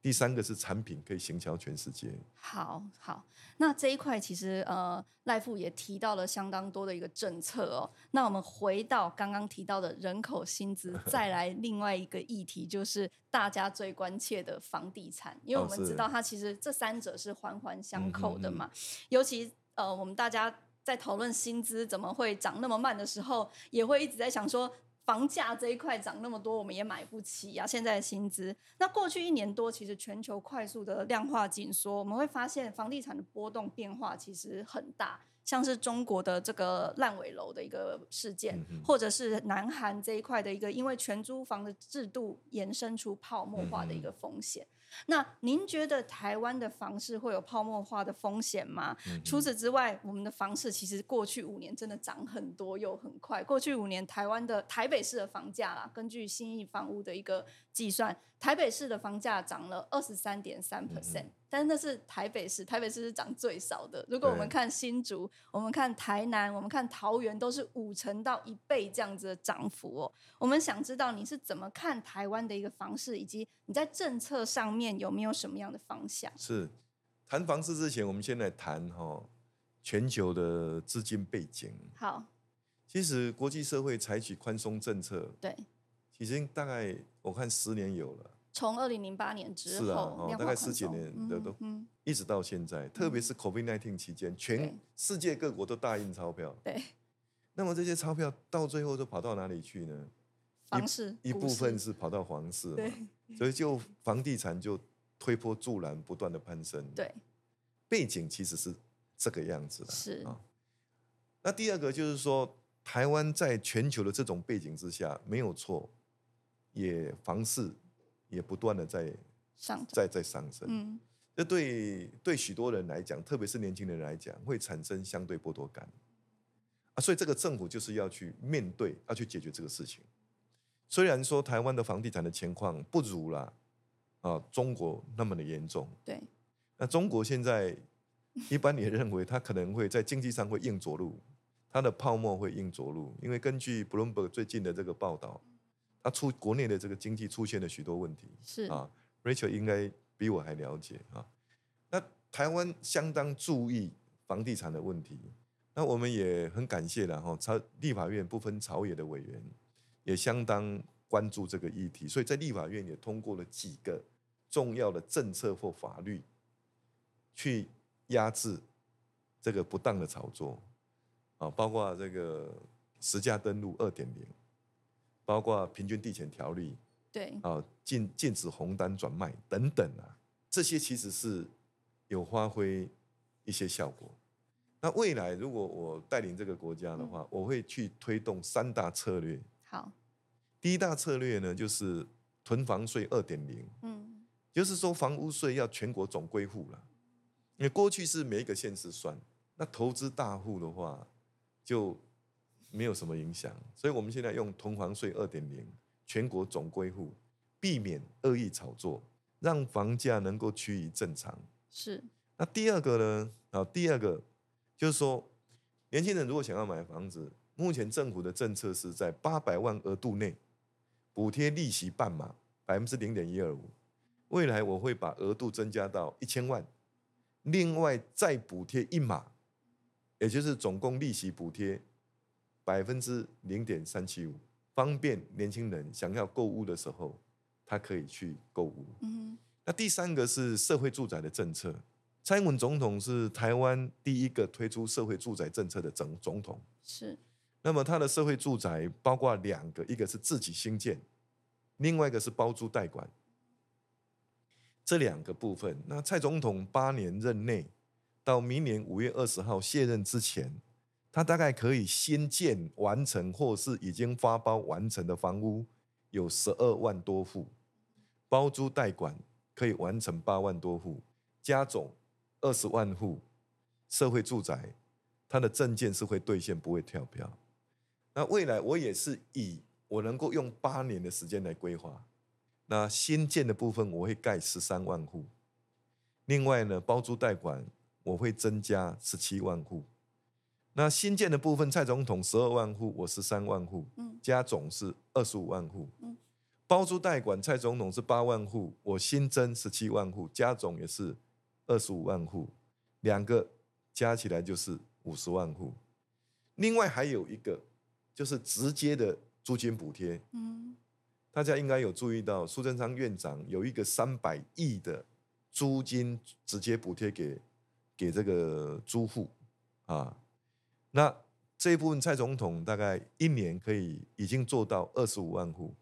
第三个是产品可以行销全世界。好好，那这一块其实呃，赖富也提到了相当多的一个政策哦。那我们回到刚刚提到的人口薪资，再来另外一个议题，就是大家最关切的房地产，因为我们知道它其实这三者是环环相扣的嘛。尤其呃，我们大家在讨论薪资怎么会涨那么慢的时候，也会一直在想说。房价这一块涨那么多，我们也买不起呀、现在的薪资，那过去一年多，其实全球快速的量化紧缩，我们会发现房地产的波动变化其实很大，像是中国的这个烂尾楼的一个事件，嗯或者是南韩这一块的一个因为全租房的制度延伸出泡沫化的一个风险。那您觉得台湾的房市会有泡沫化的风险吗？嗯除此之外，我们的房市其实过去五年真的涨很多又很快。过去五年，台湾的台北市的房价啦，根据新意房屋的一个计算，台北市的房价涨了二十三点三嗯 percent，但是那是台北市，台北市是涨最少的。如果我们看新竹，我们看台南，我们看桃园，都是五成到一倍这样子的涨幅哦。我们想知道你是怎么看台湾的一个房市，以及你在政策上面有没有什么样的方向？是谈房市之前，我们先来谈哈、全球的资金背景。好，其实国际社会采取宽松政策，对，已经大概我看十年有了，从二零零八年之是啊大概十几年的都嗯，一直到现在，特别是 COVID-19 期间，全世界各国都大印钞票。对，那么这些钞票到最后都跑到哪里去呢？房市股一部分是跑到房市嘛，所以就房地产就推波助澜，不断的攀升。，对背景其实是这个样子的。是啊。那第二个就是说，台湾在全球的这种背景之下，没有错，也房市也不断的在上，在在上升。嗯，这对对许多人来讲，特别是年轻人来讲，会产生相对剥夺感啊。所以这个政府就是要去面对，要去解决这个事情。虽然说台湾的房地产的情况不如啦啊中国那么的严重，对，那中国现在一般也认为它可能会在经济上会硬着陆，它的泡沫会硬着陆，因为根据 Bloomberg 最近的这个报道，它出国内的这个经济出现了许多问题。是啊，Rachel 应该比我还了解啊。那台湾相当注意房地产的问题，那我们也很感谢了哈，朝立法院不分朝野的委员也相当关注这个议题，所以在立法院也通过了几个重要的政策或法律，去压制这个不当的炒作啊，包括这个实价登录二点零，包括平均地权条例，对，啊，禁禁止红单转卖等等啊，这些其实是有发挥一些效果。那未来如果我带领这个国家的话，我会去推动三大策略。好，第一大策略呢，就是囤房税二点零，嗯，就是说房屋税要全国总归户了。因为过去是每一个县市算，那投资大户的话就没有什么影响，所以我们现在用同房税二点零，全国总归户，避免恶意炒作，让房价能够趋于正常。是，那第二个呢？啊，第二个就是说，年轻人如果想要买房子，目前政府的政策是在八百万额度内补贴利息半码，百分之零点一二五。未来我会把额度增加到一千万。另外再补贴一码，也就是总共利息补贴百分之零点三七五，方便年轻人想要购物的时候，他可以去购物。嗯，那第三个是社会住宅的政策，蔡英文总统是台湾第一个推出社会住宅政策的总总统。是，那么他的社会住宅包括两个，一个是自己新建，另外一个是包租代管。这两个部分，那蔡总统八年任内，到明年五月二十号卸任之前，他大概可以新建完成或是已经发包完成的房屋有十二万多户，包租代管可以完成八万多户，加总二十万户社会住宅，它的证件是会兑现，不会跳票。那未来我也是以我能够用八年的时间来规划。那新建的部分我会盖十三万户，另外呢，包租代管我会增加十七万户。那新建的部分，蔡总统十二万户，我十三万户，加总是二十五万户。包租代管，蔡总统是八万户，我新增十七万户，加总也是二十五万户，两个加起来就是五十万户。另外还有一个就是直接的租金补贴。嗯。大家应该有注意到，苏贞昌院长有一个三百亿的租金直接补贴给给这个租户啊。那这一部分，蔡总统大概一年可以已经做到二十五万户，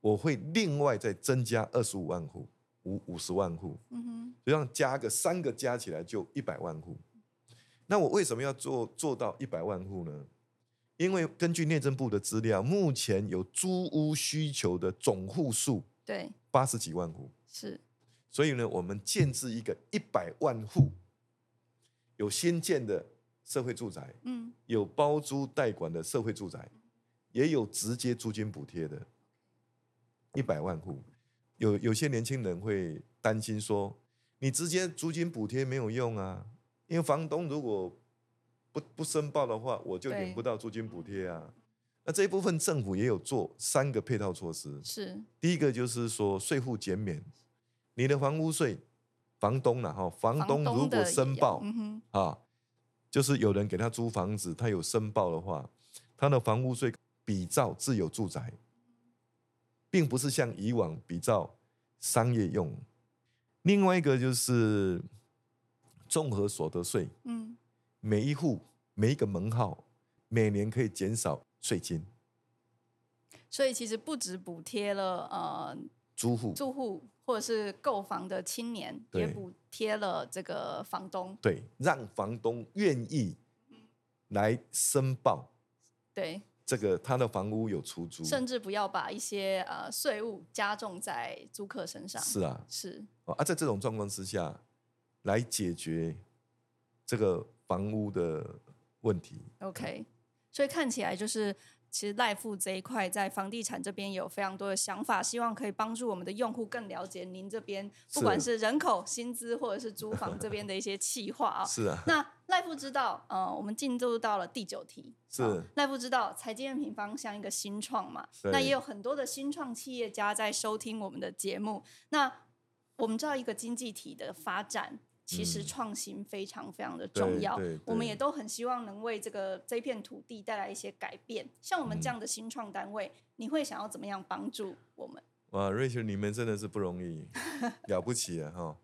我会另外再增加二十五万户，五五十万户，嗯哼，这样加个三个加起来就一百万户。那我为什么要做做到一百万户呢？因为根据内政部的资料，目前有租屋需求的总户数对八十几万户是，所以呢，我们建制一个一百万户有新建的社会住宅，嗯，有包租代管的社会住宅，也有直接租金补贴的，一百万户。有有些年轻人会担心说，你直接租金补贴没有用啊，因为房东如果不不申报的话，我就领不到租金补贴啊。那这一部分政府也有做三个配套措施。是，第一个就是说税负减免，你的房屋税，房东了哈，房东如果申报啊，就是有人给他租房子，他有申报的话，他的房屋税比照自有住宅，并不是像以往比照商业用。另外一个就是综合所得税，嗯。每一户每一个门号，每年可以减少税金，所以其实不止补贴了呃租户、住户或者是购房的青年，也补贴了这个房东。对，让房东愿意来申报，对这个他的房屋有出租，甚至不要把一些呃税务加重在租客身上。是啊，是啊，在这种状况之下，来解决这个。房屋的问题，OK，所以看起来就是，其实赖富这一块在房地产这边有非常多的想法，希望可以帮助我们的用户更了解您这边，不管是人口、薪资或者是租房这边的一些企划啊。是啊。那赖富知道，呃，我们进入到了第九题，是赖富知道财经平方向一个新创嘛？那也有很多的新创企业家在收听我们的节目。那我们知道一个经济体的发展。其实创新非常非常的重要，我们也都很希望能为这个这片土地带来一些改变。像我们这样的新创单位，你会想要怎么样帮助我们？哇，瑞秋，你们真的是不容易，了不起啊！哈，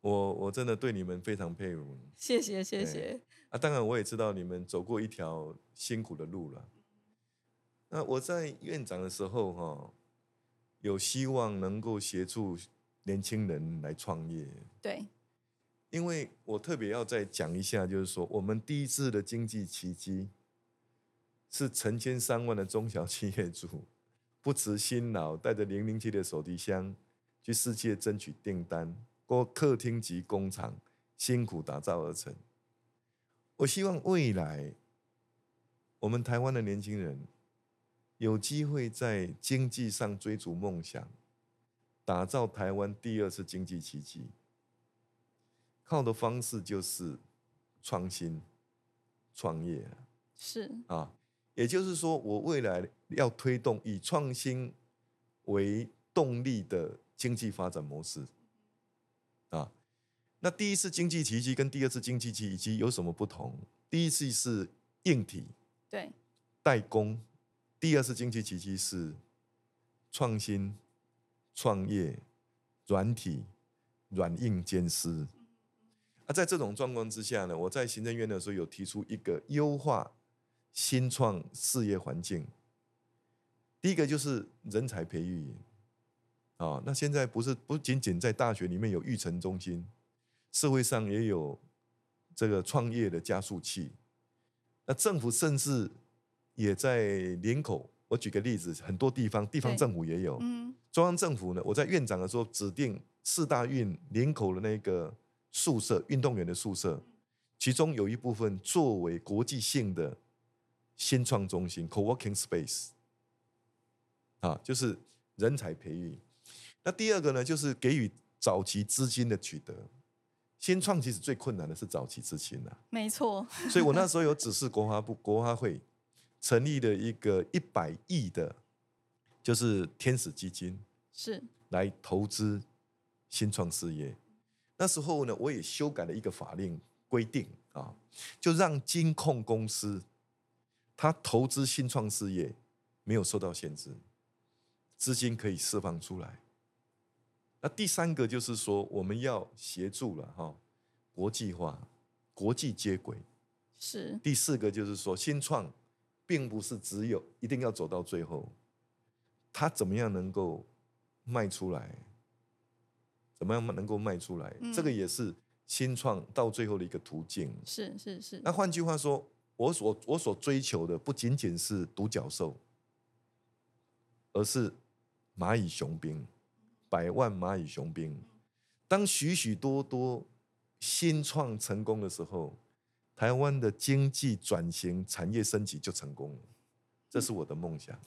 我我真的对你们非常佩服。谢谢谢谢。啊，当然我也知道你们走过一条辛苦的路了。那我在院长的时候哈，有希望能够协助年轻人来创业。对。因为我特别要再讲一下，就是说我们第一次的经济奇迹，是成千上万的中小企业主不辞辛劳，带着零零七的手提箱去世界争取订单，过客厅级工厂辛苦打造而成。我希望未来我们台湾的年轻人有机会在经济上追逐梦想，打造台湾第二次经济奇迹。靠的方式就是创新、创业，是啊，也就是说，我未来要推动以创新为动力的经济发展模式啊。那第一次经济奇迹跟第二次经济奇迹有什么不同？第一次是硬体，对，代工；第二次经济奇迹是创新、创业、软体、软硬兼施。那在这种状况之下呢，我在行政院的时候有提出一个优化新创事业环境。第一个就是人才培育，啊，那现在不是不仅仅在大学里面有育成中心，社会上也有这个创业的加速器。那政府甚至也在林口，我举个例子，很多地方地方政府也有，嗯，中央政府呢，我在院长的时候指定四大运林口的那个。宿舍，运动员的宿舍，其中有一部分作为国际性的新创中心 （co-working space），啊，就是人才培育。那第二个呢，就是给予早期资金的取得。新创其实最困难的是早期资金呐，没错。所以我那时候有指示国华部、国华会成立了一个一百亿的，就是天使基金，是来投资新创事业。那时候呢，我也修改了一个法令规定啊，就让金控公司，他投资新创事业没有受到限制，资金可以释放出来。那第三个就是说，我们要协助了哈，国际化、国际接轨。是。第四个就是说，新创并不是只有一定要走到最后，它怎么样能够卖出来？怎么样能够卖出来？这个也是新创到最后的一个途径。是是是。那换句话说，我所我所追求的不仅仅是独角兽，而是蚂蚁雄兵，百万蚂蚁雄兵。当许许多多新创成功的时候，台湾的经济转型、产业升级就成功了。这是我的梦想。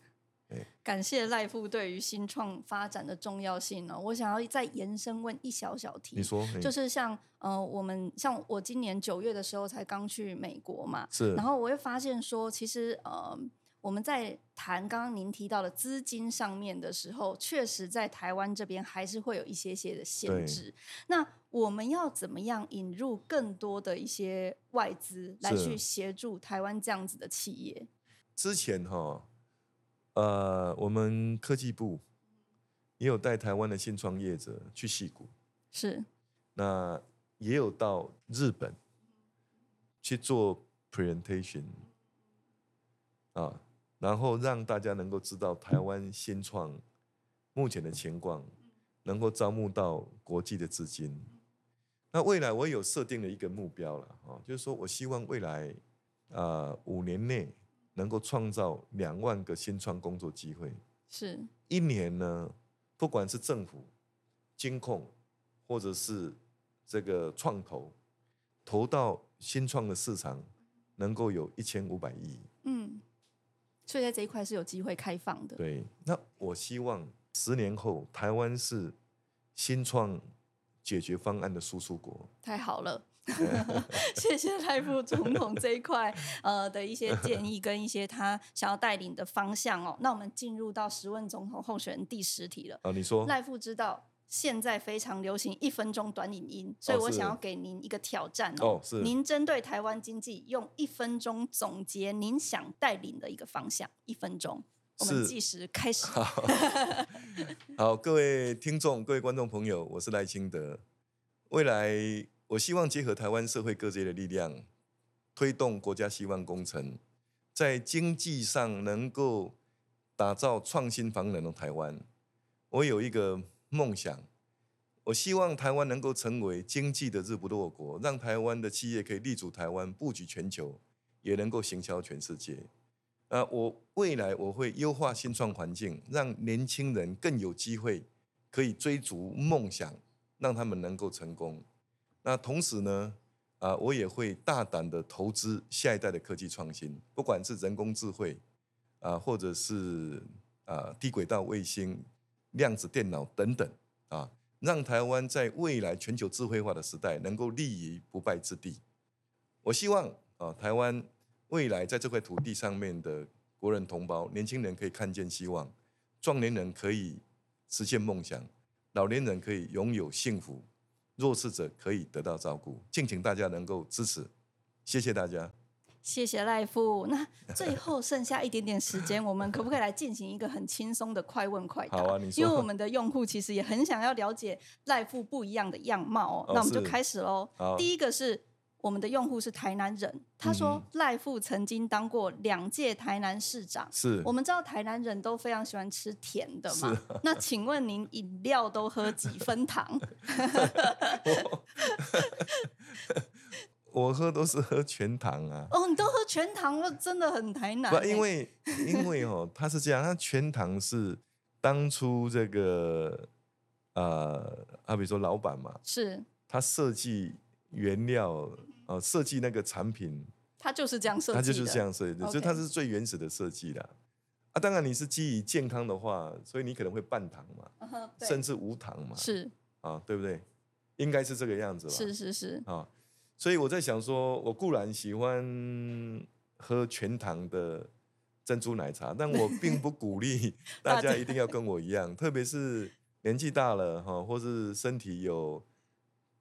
感谢赖富对于新创发展的重要性呢。我想要再延伸问一小小题，你说，就是像呃，我们像我今年九月的时候才刚去美国嘛，是，然后我会发现说，其实呃，我们在谈刚刚您提到的资金上面的时候，确实在台湾这边还是会有一些些的限制。那我们要怎么样引入更多的一些外资来去协助台湾这样子的企业？之前哈。呃，我们科技部也有带台湾的新创业者去戏谷，是，那也有到日本去做 presentation，啊，然后让大家能够知道台湾新创目前的情况，能够招募到国际的资金。那未来我有设定了一个目标了，啊，就是说我希望未来啊五年内。能够创造两万个新创工作机会，是一年呢？不管是政府、金控，或者是这个创投，投到新创的市场，能够有一千五百亿。嗯，所以在这一块是有机会开放的。对，那我希望十年后台湾是新创解决方案的输出国。太好了。谢谢赖副总统这一块呃的一些建议跟一些他想要带领的方向哦。那我们进入到十问总统候选人第十题了。啊，你说赖副知道现在非常流行一分钟短影音，所以我想要给您一个挑战哦。是。您针对台湾经济用一分钟总结您想带领的一个方向，一分钟，我们计时开始。好，各位听众、各位观众朋友，我是赖清德。未来我希望结合台湾社会各界的力量，推动国家希望工程，在经济上能够打造创新房能的台湾。我有一个梦想，我希望台湾能够成为经济的日不落国，让台湾的企业可以立足台湾，布局全球，也能够行销全世界。啊，我未来我会优化新创环境，让年轻人更有机会可以追逐梦想，让他们能够成功。那同时呢，啊，我也会大胆的投资下一代的科技创新，不管是人工智慧啊，或者是啊低轨道卫星、量子电脑等等啊，让台湾在未来全球智慧化的时代能够立于不败之地。我希望啊，台湾。未来在这块土地上面的国人同胞，年轻人可以看见希望，壮年人可以实现梦想，老年人可以拥有幸福，弱势者可以得到照顾。敬请大家能够支持，谢谢大家。谢谢赖夫。那最后剩下一点点时间，我们可不可以来进行一个很轻松的快问快答？好啊。因为我们的用户其实也很想要了解赖夫不一样的样貌哦。那我们就开始喽。第一个是。我们的用户是台南人，他说赖富曾经当过两届台南市长。是，我们知道台南人都非常喜欢吃甜的嘛？那请问您饮料都喝几分糖？我喝都是喝全糖啊。哦，你都喝全糖了，真的很台南。不，因为因为哦，他是这样，他全糖是当初这个呃，好比如说老板嘛，是他设计原料。哦，设计那个产品，它就是这样设计，它就是这样设计的，所以它是最原始的设计啦。啊，当然你是基于健康的话，所以你可能会半糖嘛，甚至无糖嘛，是啊，对不对？应该是这个样子吧？是是是啊，所以我在想说，我固然喜欢喝全糖的珍珠奶茶，但我并不鼓励 大家一定要跟我一样，特别是年纪大了哈，或是身体有。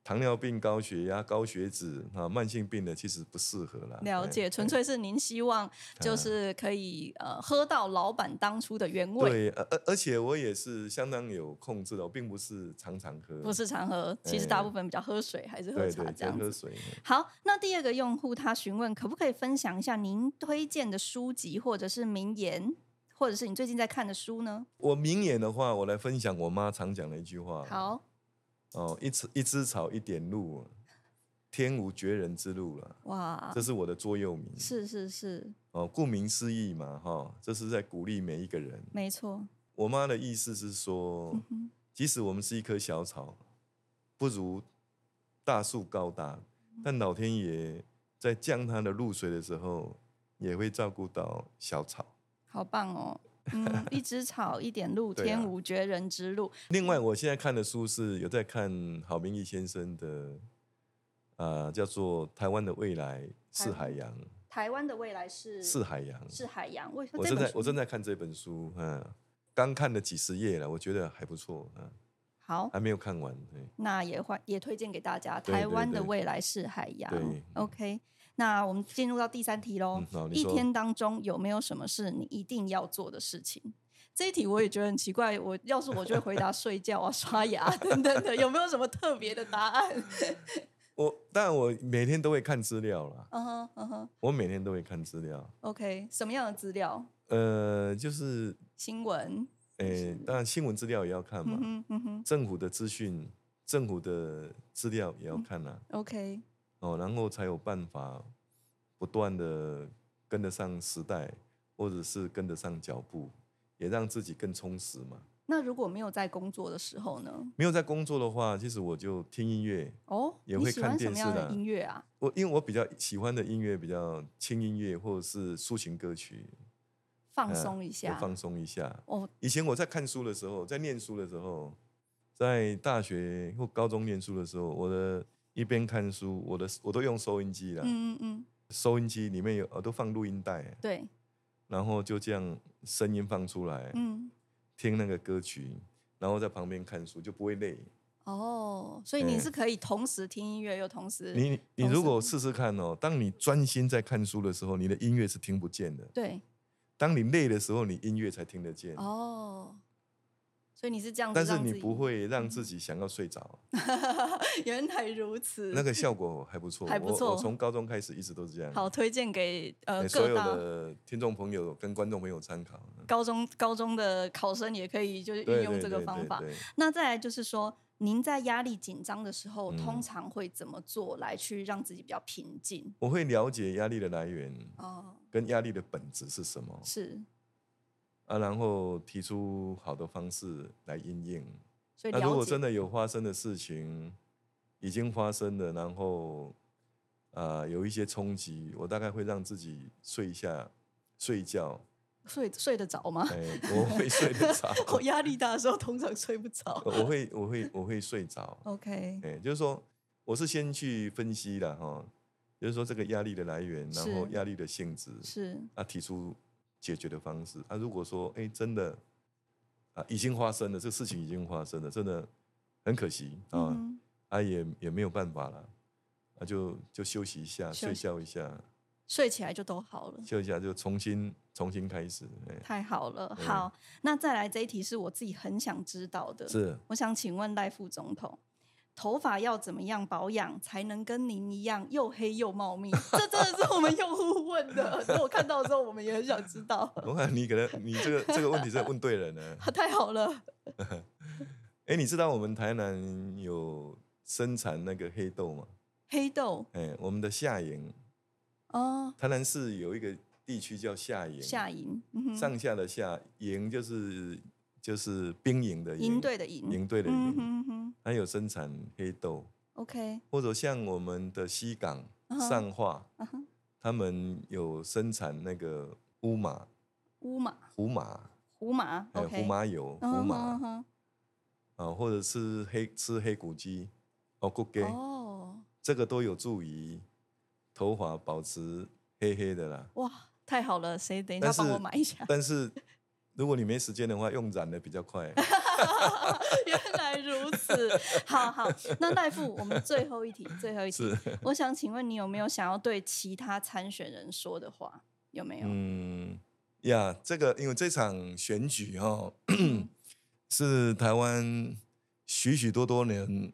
糖尿病、高血压、高血脂啊，慢性病的其实不适合了。了解，纯粹是您希望就是可以呃喝到老板当初的原味。对，而而而且我也是相当有控制的，我并不是常常喝。不是常喝，其实大部分比较喝水还是喝茶这样子。喝水。好，那第二个用户他询问，可不可以分享一下您推荐的书籍或者是名言，或者是你最近在看的书呢？我名言的话，我来分享我妈常讲的一句话。好。哦，一枝一枝草，一点露，天无绝人之路了。哇，这是我的座右铭。是是是。哦，顾名思义嘛，哈，这是在鼓励每一个人。没错。我妈的意思是说，即使我们是一棵小草，不如大树高大，但老天爷在降它的露水的时候，也会照顾到小草。好棒哦。嗯，一枝草，一点露，天无绝人之路。另外，我现在看的书是有在看郝明义先生的，呃，叫做《台湾的未来是海洋》。台湾的未来是是海洋，是海洋。为我正在我正在看这本书，嗯，刚看了几十页了，我觉得还不错，嗯。好，还没有看完。那也欢也推荐给大家，《台湾的未来是海洋》。OK。那我们进入到第三题喽。一天当中有没有什么是你一定要做的事情？这一题我也觉得很奇怪。我要是我就会回答睡觉啊、刷牙等等的。有没有什么特别的答案？我当然我每天都会看资料啦。嗯哼嗯哼，我每天都会看资料。OK，什么样的资料？呃，就是新闻。诶，当然新闻资料也要看嘛。嗯哼，政府的资讯、政府的资料也要看啊。OK。哦，然后才有办法不断的跟得上时代，或者是跟得上脚步，也让自己更充实嘛。那如果没有在工作的时候呢？没有在工作的话，其实我就听音乐哦，也会看电视的音乐啊。我因为我比较喜欢的音乐比较轻音乐，或者是抒情歌曲，放松一下，放松一下。哦，以前我在看书的时候，在念书的时候，在大学或高中念书的时候，我的。一边看书，我的我都用收音机了。嗯嗯嗯，收音机里面有都放录音带。对。然后就这样声音放出来，嗯，听那个歌曲，然后在旁边看书就不会累。哦，所以你是可以同时听音乐又同时。你你如果试试看哦，当你专心在看书的时候，你的音乐是听不见的。对。当你累的时候，你音乐才听得见。哦。所以你是这样子但是你不会让自己想要睡着，原来如此，那个效果还不错。还不错我我从高中开始一直都是这样。好推荐给呃所有的听众朋友跟观众朋友参考。高中高中的考生也可以就是对运用这个方法。对对那再来就是说，您在压力紧张的时候，嗯通常会怎么做来去让自己比较平静？我会了解压力的来源哦，跟压力的本质是什么是，啊，然后提出好的方式来应应。所以那如果真的有发生的事情，已经发生了，然后啊、有一些冲击，我大概会让自己睡一下，睡一觉，睡睡得着吗？哎，我会睡得着，我压力大的时候通常睡不着。我会我会我会睡着，OK，哎，就是说我是先去分析了哈，就是说这个压力的来源，然后是压力的性质，是啊，提出解决的方式啊。如果说哎真的啊已经发生了，这个事情已经发生了，真的很可惜啊。嗯啊也也没有办法了，啊就就休息一下，睡觉一下，睡起来就都好了。休息一下就重新重新开始。哎太好了，嗯好，那再来这一题是我自己很想知道的，是我想请问赖副总统，头发要怎么样保养才能跟您一样又黑又茂密？这真的是我们用户问的，所以我看到之后我们也很想知道。我看你可能你这个这个问题真的问对人了。太好了，哎，你知道我们台南有生产那个黑豆吗？黑豆哎，我们的下营，哦，台南市有一个地区叫下营，下营，嗯上下的下，营就是就是兵营的营队的营，营队的嗯营，哼哼还有生产黑豆，，OK，或者像我们的西港上化，他们有生产那个乌马、乌马、胡马，胡马还有，OK，胡麻油、胡麻嗯哼啊，或者是黑吃黑骨鸡、哦骨鸡，哦，这个都有助于头发保持黑黑的啦。哇，太好了，谁等一下帮我买一下？但是如果你没时间的话，用染的比较快。原来如此，好好。那赖副，我们最后一题，最后一题是，我想请问你有没有想要对其他参选人说的话？有没有？嗯呀，这个因为这场选举哦，嗯 是台湾许许多多年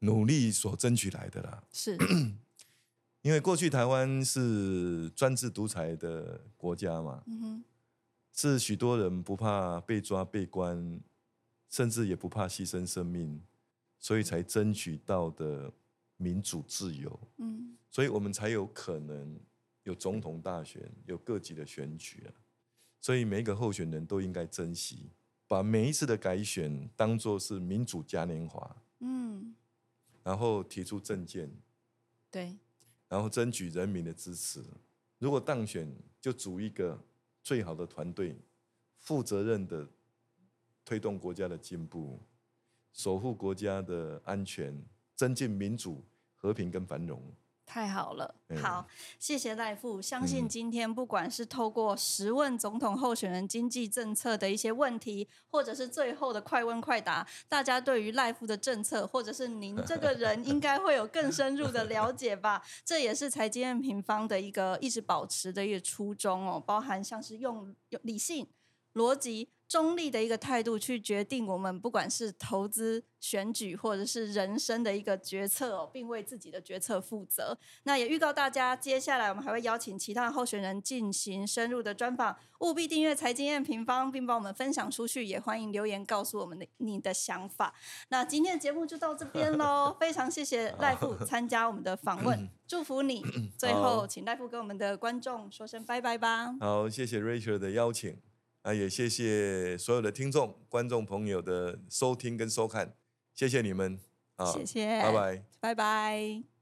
努力所争取来的啦。是，因为过去台湾是专制独裁的国家嘛，嗯哼，是许多人不怕被抓被关，甚至也不怕牺牲生命，所以才争取到的民主自由。嗯，所以我们才有可能有总统大选，有各级的选举啊。所以每一个候选人都应该珍惜，把每一次的改选当作是民主嘉年华，嗯，然后提出政见，对，然后争取人民的支持。如果当选，就组一个最好的团队，负责任的推动国家的进步，守护国家的安全，增进民主、和平跟繁荣。太好了。嗯好，谢谢赖副。相信嗯今天不管是透过十问总统候选人经济政策的一些问题，或者是最后的快问快答，大家对于赖副的政策，或者是您这个人，应该会有更深入的了解吧。这也是财经院平方的一个一直保持的一个初衷哦，包含像是用用理性、逻辑、中立的一个态度去决定我们不管是投资、选举或者是人生的一个决策哦，并为自己的决策负责。那也预告大家，接下来我们还会邀请其他候选人进行深入的专访，务必订阅财经验平方，并帮我们分享出去，也欢迎留言告诉我们的你的想法。那今天的节目就到这边喽，非常谢谢赖富参加我们的访问，祝福你。最后，请赖副跟我们的观众说声拜拜吧。好，谢谢 Rachel 的邀请，啊，也谢谢所有的听众、观众朋友的收听跟收看，谢谢你们，啊，谢谢，拜拜。拜拜。